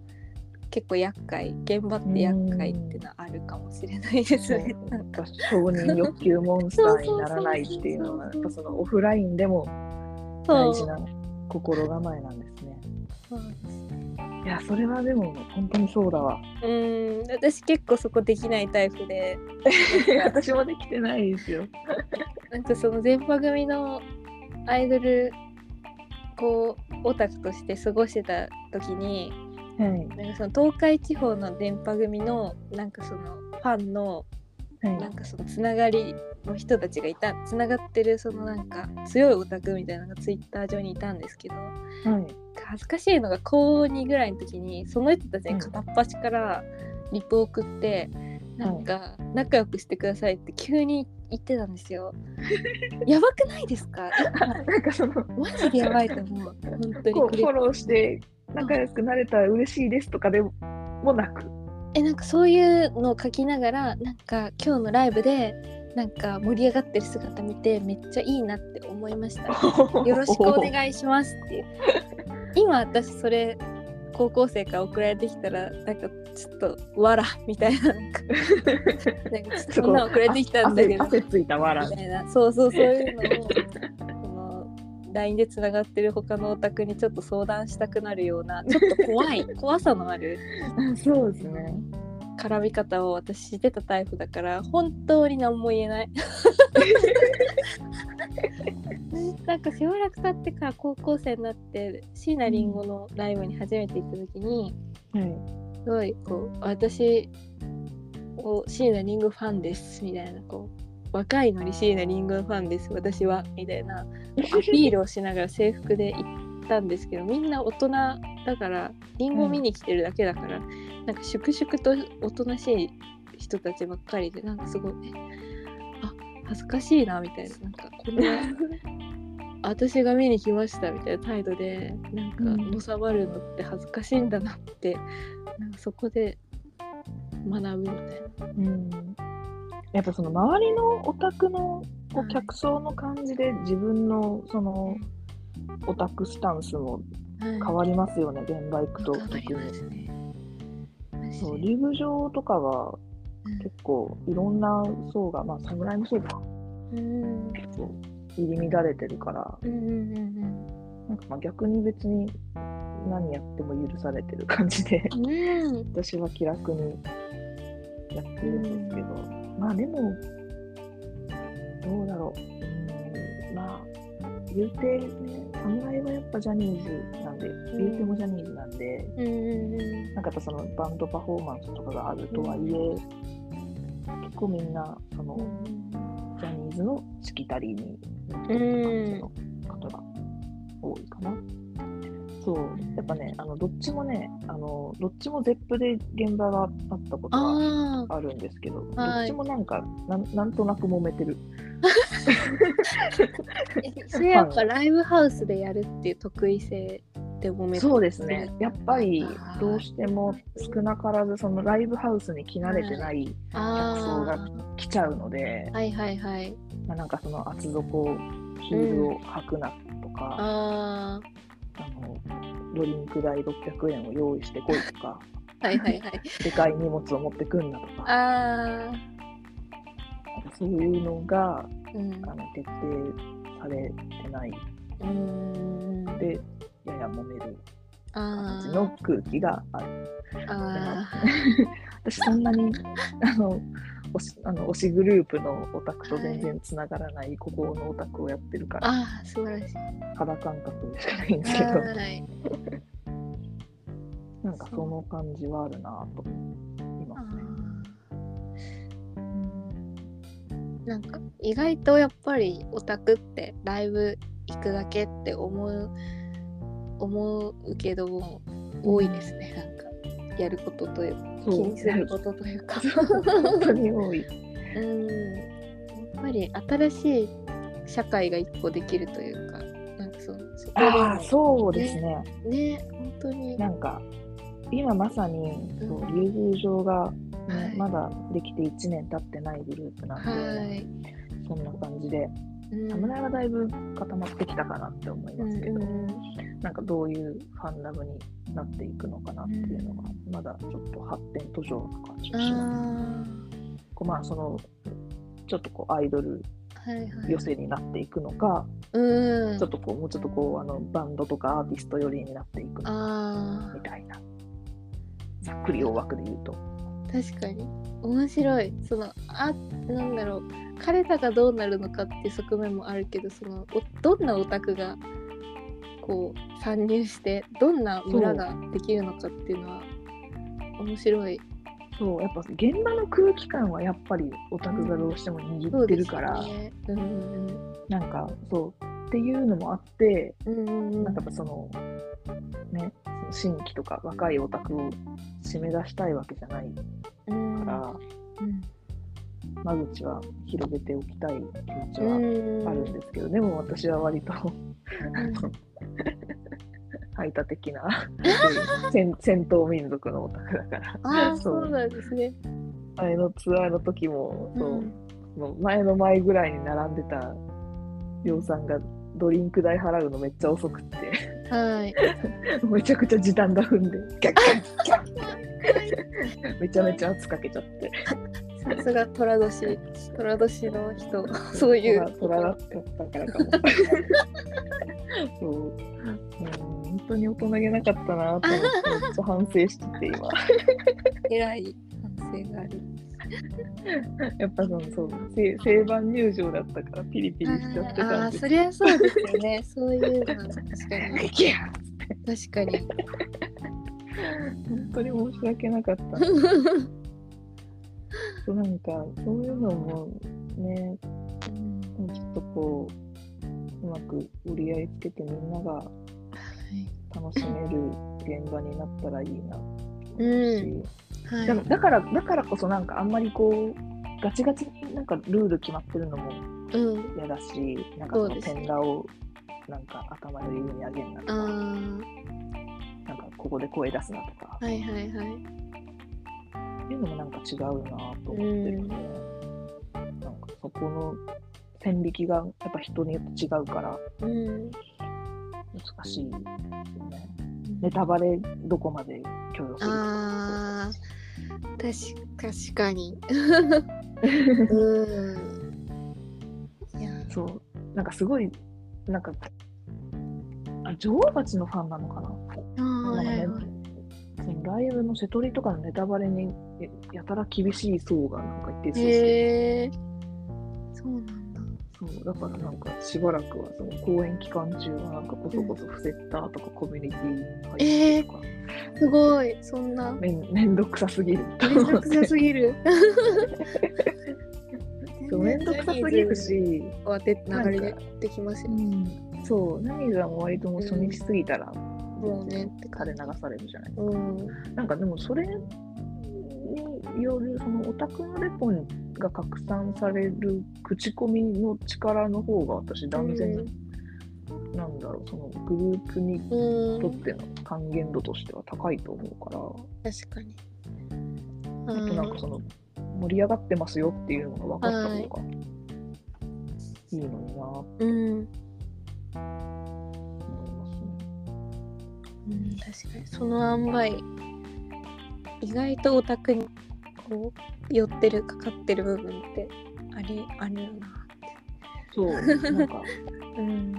結構厄介現場って厄介っていうのはあるかもしれないですね。ななんんかか承認欲求モンスターにならないっていうのはやっぱそのオフラインでも大事な心構えなんですね。いやそれはでも本当にそうだわ。うん私結構そこできないタイプで 私もできてないですよ。なんかその全場組のアイドルこうオタクとして過ごしてた時にはいなんかその東海地方の電波組のなんかそのファンのはいなんかそのつながりの人たちがいたつながってるそのなんか強いオタクみたいなのがツイッター上にいたんですけどはい。恥ずかしいのが高2ぐらいの時にその人たちに片っ端からリプを送って、なんか仲良くしてくださいって急に言ってたんですよ。やばくないですか？なんかそのマジでやばいと思う。本当にフォローして仲良くなれたら嬉しいですとかでもなく。えなんかそういうのを書きながらなんか今日のライブでなんか盛り上がってる姿見てめっちゃいいなって思いました。よろしくお願いしますっていう。今私それ高校生から送られてきたらなんかちょっとわらみたいな なんかなんそんなの送られてきたんだけど汗汗ついたわらみ。たいなそうそうそういうのをその LINE でつながってる他のお宅にちょっと相談したくなるようなちょっと怖い怖さのある そうですね。絡み方を私してたタイプだから本当に何も言えない。なんかしばらく経ってから高校生になって椎名林檎のライブに初めて行った時にはい。すごいこう私を椎名林檎ファンですみたいなこう若いのに椎名林檎のファンです私はみたいな アピールをしながら制服で行ったんですけどみんな大人だからリンゴ見に来てるだけだから、なんか粛々とおとなしい人たちばっかりでなんかすごいえあ恥ずかしいなみたいななんかこんな 私が見に来ましたみたいな態度でなんかうんのさばるのって恥ずかしいんだなってなんかそこで学ぶみたいな。うん。やっぱその周りのオタクのこはいう客層の感じで自分のそのオタクスタンスも変変わりますよね、現場行くと特に。そうリーグ上とかはうん。結構いろんな層が、まあ侍もそうか、うん。そう入り乱れてるから、なんかまあ逆に別に何やっても許されてる感じで、私は気楽にやってるんですけど、まあでも、どうだろう。うん、まあ、言うてね、侍はやっぱジャニーズで、言うてもジャニーズなんで、なんかやっぱそのバンドパフォーマンスとかがあるとはいえ、結構みんな、その、ジャニーズのしきたりに乗ってる感じの方が多いかな。そう、やっぱね、あのどっちもね、あのどっちもゼップで現場があったことがあるんですけど、はい。どっちもなんかなんなんとなく揉めてる。えそれやっぱライブハウスでやるっていう得意性めそうですね。やっぱりどうしても少なからずそのライブハウスに来慣れてない客層あが来ちゃうので、あはいはいはい。まあ、なんかその厚底ヒールを履くなとか、ああのドリンク代600円を用意してこいとか、あはいはいはい。でかい荷物を持ってくんなとか、ああそういうのがうん。あの徹底されてない。うん。で、やや揉める感あじの空気がある。あ私そんなに あの推しあの推しグループのオタクと全然つながらないここのオタクをやってるから、ああ素晴らしい。肌感覚でしかないんですけど、はい。なんかその感じはあるなと思いますね。なんか意外とやっぱりオタクってライブ行くだけって思う思うけども多いですね。なんかやることという気にすることというか。本当に多い。うん。やっぱり新しい社会が一個できるというかなんかそのそこでああ、そうですね。ね本当に。なんか今まさにそううん。竜宮城が、ねはい。まだできて1年経ってないグループなんで、はい、そんな感じで。うん侍はだいぶ固まってきたかなって思いますけど、うん。うん。なん。かどういうファンラブになっていくのかなっていうのが、まだちょっと発展途上な感じがします。あこうまあそのちょっとこうアイドル寄せになっていくのか、うん。ちょっとこうもうちょっとこうあのバンドとかアーティスト寄りになっていくのかあみたいなざっくり大枠で言うと。ー確かに面白いそのあなん。だろう彼らがどうなるのかっていう側面もあるけどそのおどんなオタクがこう参入してどんな村ができるのかっていうのは面白い。そうやっぱ現場の空気感はやっぱりオタクがどうしても握ってるから、そうですよね。うんうんなんかそうっていうのもあって、うんなんかそのねその新規とか若いオタクを締め出したいわけじゃないうんから、うん間口は広げておきたい気持ちうはん。あるんですけど、でも私は割と排他的な 戦戦闘民族のオタクだから。ああそそううなんですね。前のツアーの時もそう、うん。もう前の前ぐらいに並んでた洋さんがドリンク代払うのめっちゃ遅くって。はい。めちゃくちゃ時短だ踏んでギャッギャッギャッギャッ。めちゃめちゃ圧かけちゃってさすが寅年。寅年の人。そういう。トラだったからかもそう。うん。本当に大人げなかったなと思ってめっちゃ反省してて今。偉い反省がある。やっぱそのそう。正正番入場だったからピリピリしちゃってああたんですそりゃそうですよね。そういうのは確かに。確かに。本当に申し訳なかったそうなんかそういうのもねちょっとこううまく折り合いつけてみんなが楽しめる現場になったらいいなと思うし、はい。でもだからだからこそなんかあんまりこうガチガチになんかルール決まってるのもうん。嫌だしなんかそのペンラをなんか頭より上に上げんなとあかー。なんかここで声出すなとか。はいはいはいっていうのもなんか違うなと思ってるので、なんかそこの線引きがやっぱ人によって違うからうん難しいよね。ネタバレどこまで許容するか。確確かに。うん。いや。そうなんかすごいなんかあ女王蜂のファンなのかな。あーはいはいなんかねそのライブの瀬戸りとかのネタバレにややたら厳しい層がなんか一定数へえそうなんだ。そうだからなんかしばらくはその公演期間中はなんかこそこそフセッターとかコミュニティに入ってとか、すごいそんな。めんめんどくさすぎる。とめち思ってゃくちゃすぎる。そうめんどくさすぎるし、はで流れでできますよね。うん、そうナミズはもう割ともう初日過ぎたら、もうねって垂れ流されるじゃない。うん。なんかでもそれによるそのオタクのレポンが拡散される口コミの力の方が私断然、なんだろうそのグループにうんとっての還元度としては高いと思うから、確かに。あとなんかその盛り上がってますよっていうのが分かった方がい。いのになとうん。うん、確かに。その塩梅意外とオタクにこう寄ってるかかってる部分ってありあるよなそうなんか。うん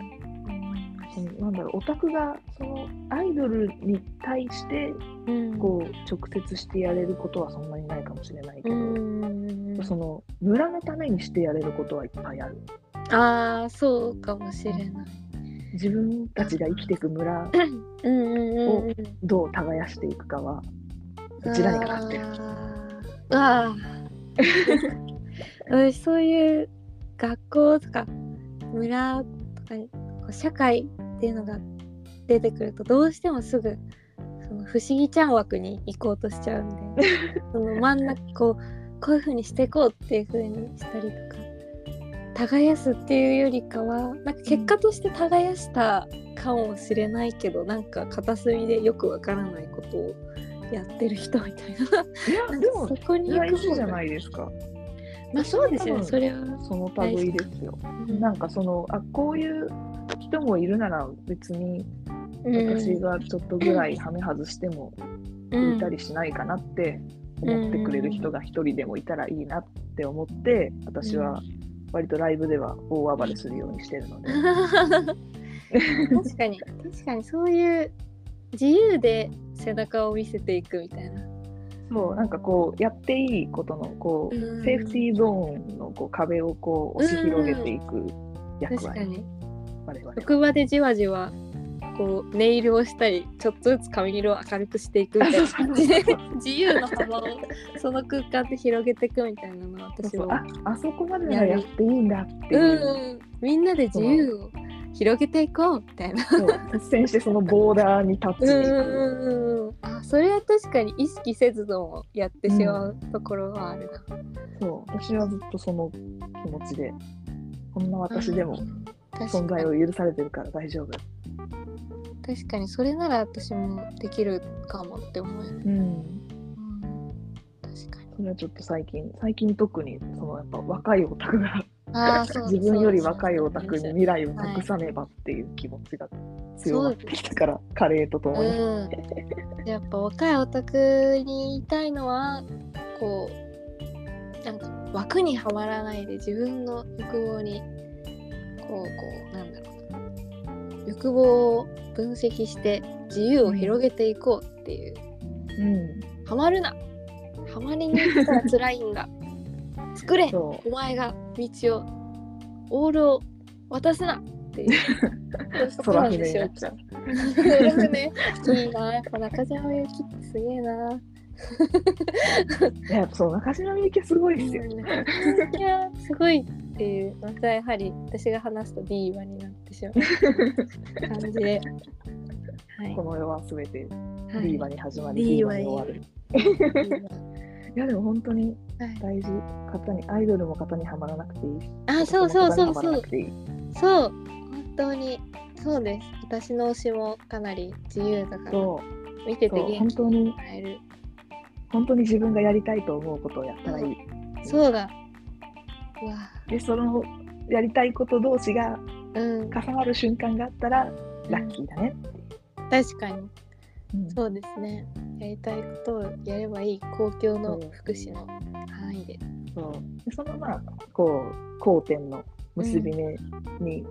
なんだろうオタクがそのアイドルに対してうん。こう直接してやれることはそんなにないかもしれないけうど、ん。その村のためにしてやれることはいっぱいある。ああそうかもしれない自分たちが生きていく村うんうんうんうん。どう耕していくかはうちらにかかってる。あー。あ そういう学校とか村とかにこう社会っていうのが出てくるとどうしてもすぐその不思議ちゃん枠に行こうとしちゃうんで その真ん中こうこういう風にしていこうっていう風にしたりとか耕すっていうよりかはなんか結果として耕したかもしれないけど、なんか片隅でよくわからないことをやってる人みたいな。いやでもかそこに行くじゃがないですか。まあそうですよそれは。その類ですよ。うんなんかそのあこういう人もいるなら別にうん私がちょっとぐらいはめ外してもうんいたりしないかなって思ってくれる人が一人でもいたらいいなって思って私は割とライブでは大暴れするようにしてるので。確かに。確かに。そういう自由で背中を見せていくみたいな。そうなんかこうやっていいことのこう、うん。セーフティーゾーンのこう壁をこう押し広げていく役割、確かに。職場でじわじわこうネイルをしたりちょっとずつ髪色を明るくしていくみたいな 感じで自由の幅をその空間で広げていくみたいなの私はああそこまでやっていいんだっていう、うん。みんなで自由を広げていこうみたいな。そう。率先してそのボーダーにタッチに行く、うんうんうんうん。あそれは確かに意識せずともやってしまうところはあるな。そう。私はずっとその気持ちでこんな私でもうん。確存在を許されてるから大丈夫、確かにそれなら私もできるかもって思うよね。うん、うん、確かに。それはちょっと最近最近特にそのやっぱ若いオタクが 自分より若いオタクに未来を託さねばっていう気持ちが強まってきたから、カレーとともに。うん、やっぱ若いオタクに言いたいのはこうなんか枠にはまらないで自分の欲望にこうこうなんだろうな欲望を分析して自由を広げていこうっていう、うん、ハマるな。ハマりに行ったら辛いんだ。作れ。そお前が道をオールを渡すなっていう。う、空船になっちゃう。空船いいな。やっぱ中島みゆきってすげえな。い ややっぱそう、中島みゆきはすごいですよ。いやすごいっていうまたやはり私が話すとディーバになってしまう感じで。はい。この世はすべてデはい。ィーバに始まり、ディーバに。終わる。いや、でも本当にはい。大事。型に、アイドルも型にはまらなくていいし。あそうそうそう。そうそう。本当に。そうです。私の推しもかなり自由だから。見てて元気本当にもらえる本当に自分がやりたいと思うことをやったらいい。そうだ。うわ。で、そのやりたいこと同士がうん。重なる瞬間があったら、ラッキーだね。確かに。うん。そうですね。やりたいことをやればいい公共の福祉の範囲で。そう。でそのまあこう交点の結び目に、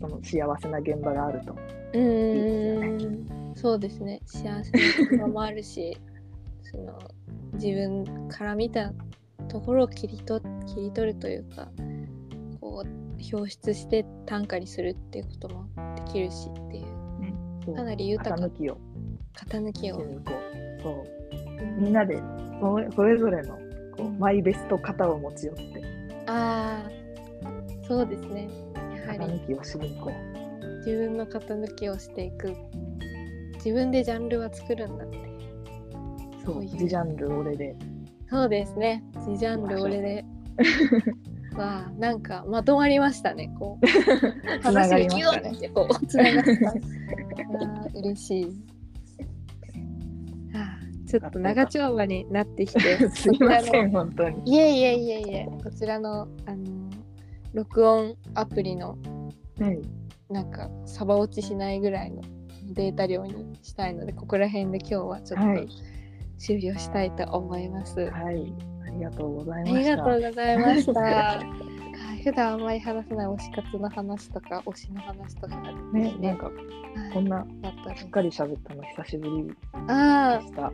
その幸せな現場があると。うんいいですよそうですね。幸せなところもあるし その自分から見たところを切りと切り取るというかこう表出して短歌にするっていうこともできるしっていう。かなり豊か。型抜きを。そう。みんなでそれそれぞれのこうマイベスト型を持ち寄って。ああそうですね。やはり。型抜きをしに行こ自分の型抜きをしていく。自分でジャンルは作るんだって。うそそう。ジャンル俺で。そうですね。自ジャンル俺で。わあなんかまとまりましたね。こう。話がギュッてこうつながった嬉しい。ちょっと長丁場になってきて。すいません本当に。いえいえいえいえこちらのあの録音アプリのはい。なんかサバ落ちしないぐらいのデータ量にしたいのでここら辺で今日はちょっはい。と終了したいと思います。はい。ありがとうございあました。りがとうございました。は い普段あんまり話せない推し活の話とか推しの話とかね。なんかはい。こんなだったしっかり喋った。の久しぶりであした。あ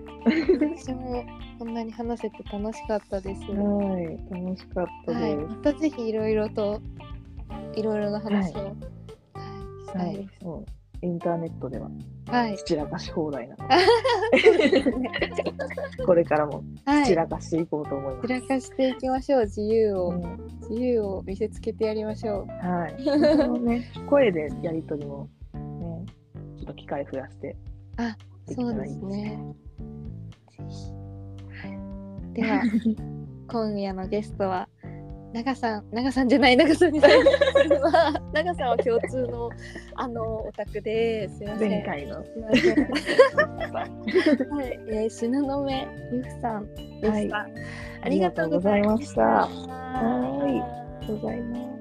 私もこんなに話せて楽しかったです。はい楽しかったはい、ですまたぜひいろいろといろいろな話を、はい。したはいいです。、もうインターネットでははい。散らかし放題な ので。これからもはい。散らかしていこうと思います。散らかしていきましょう。自由を、うん自由を見せつけてやりましょう。はい。ね、声でやりとりもね、ちょっと機会増やしてあ、そうですね。では、今夜のゲストは、長さん、長さんじゃない、長さんじゃない。それは、長さんは共通の、あの、オタクです。すいません。前回の。はい、えー、しののめゆふさんでした。はいありがとうございました。ありがとうござい。ありがとうございます。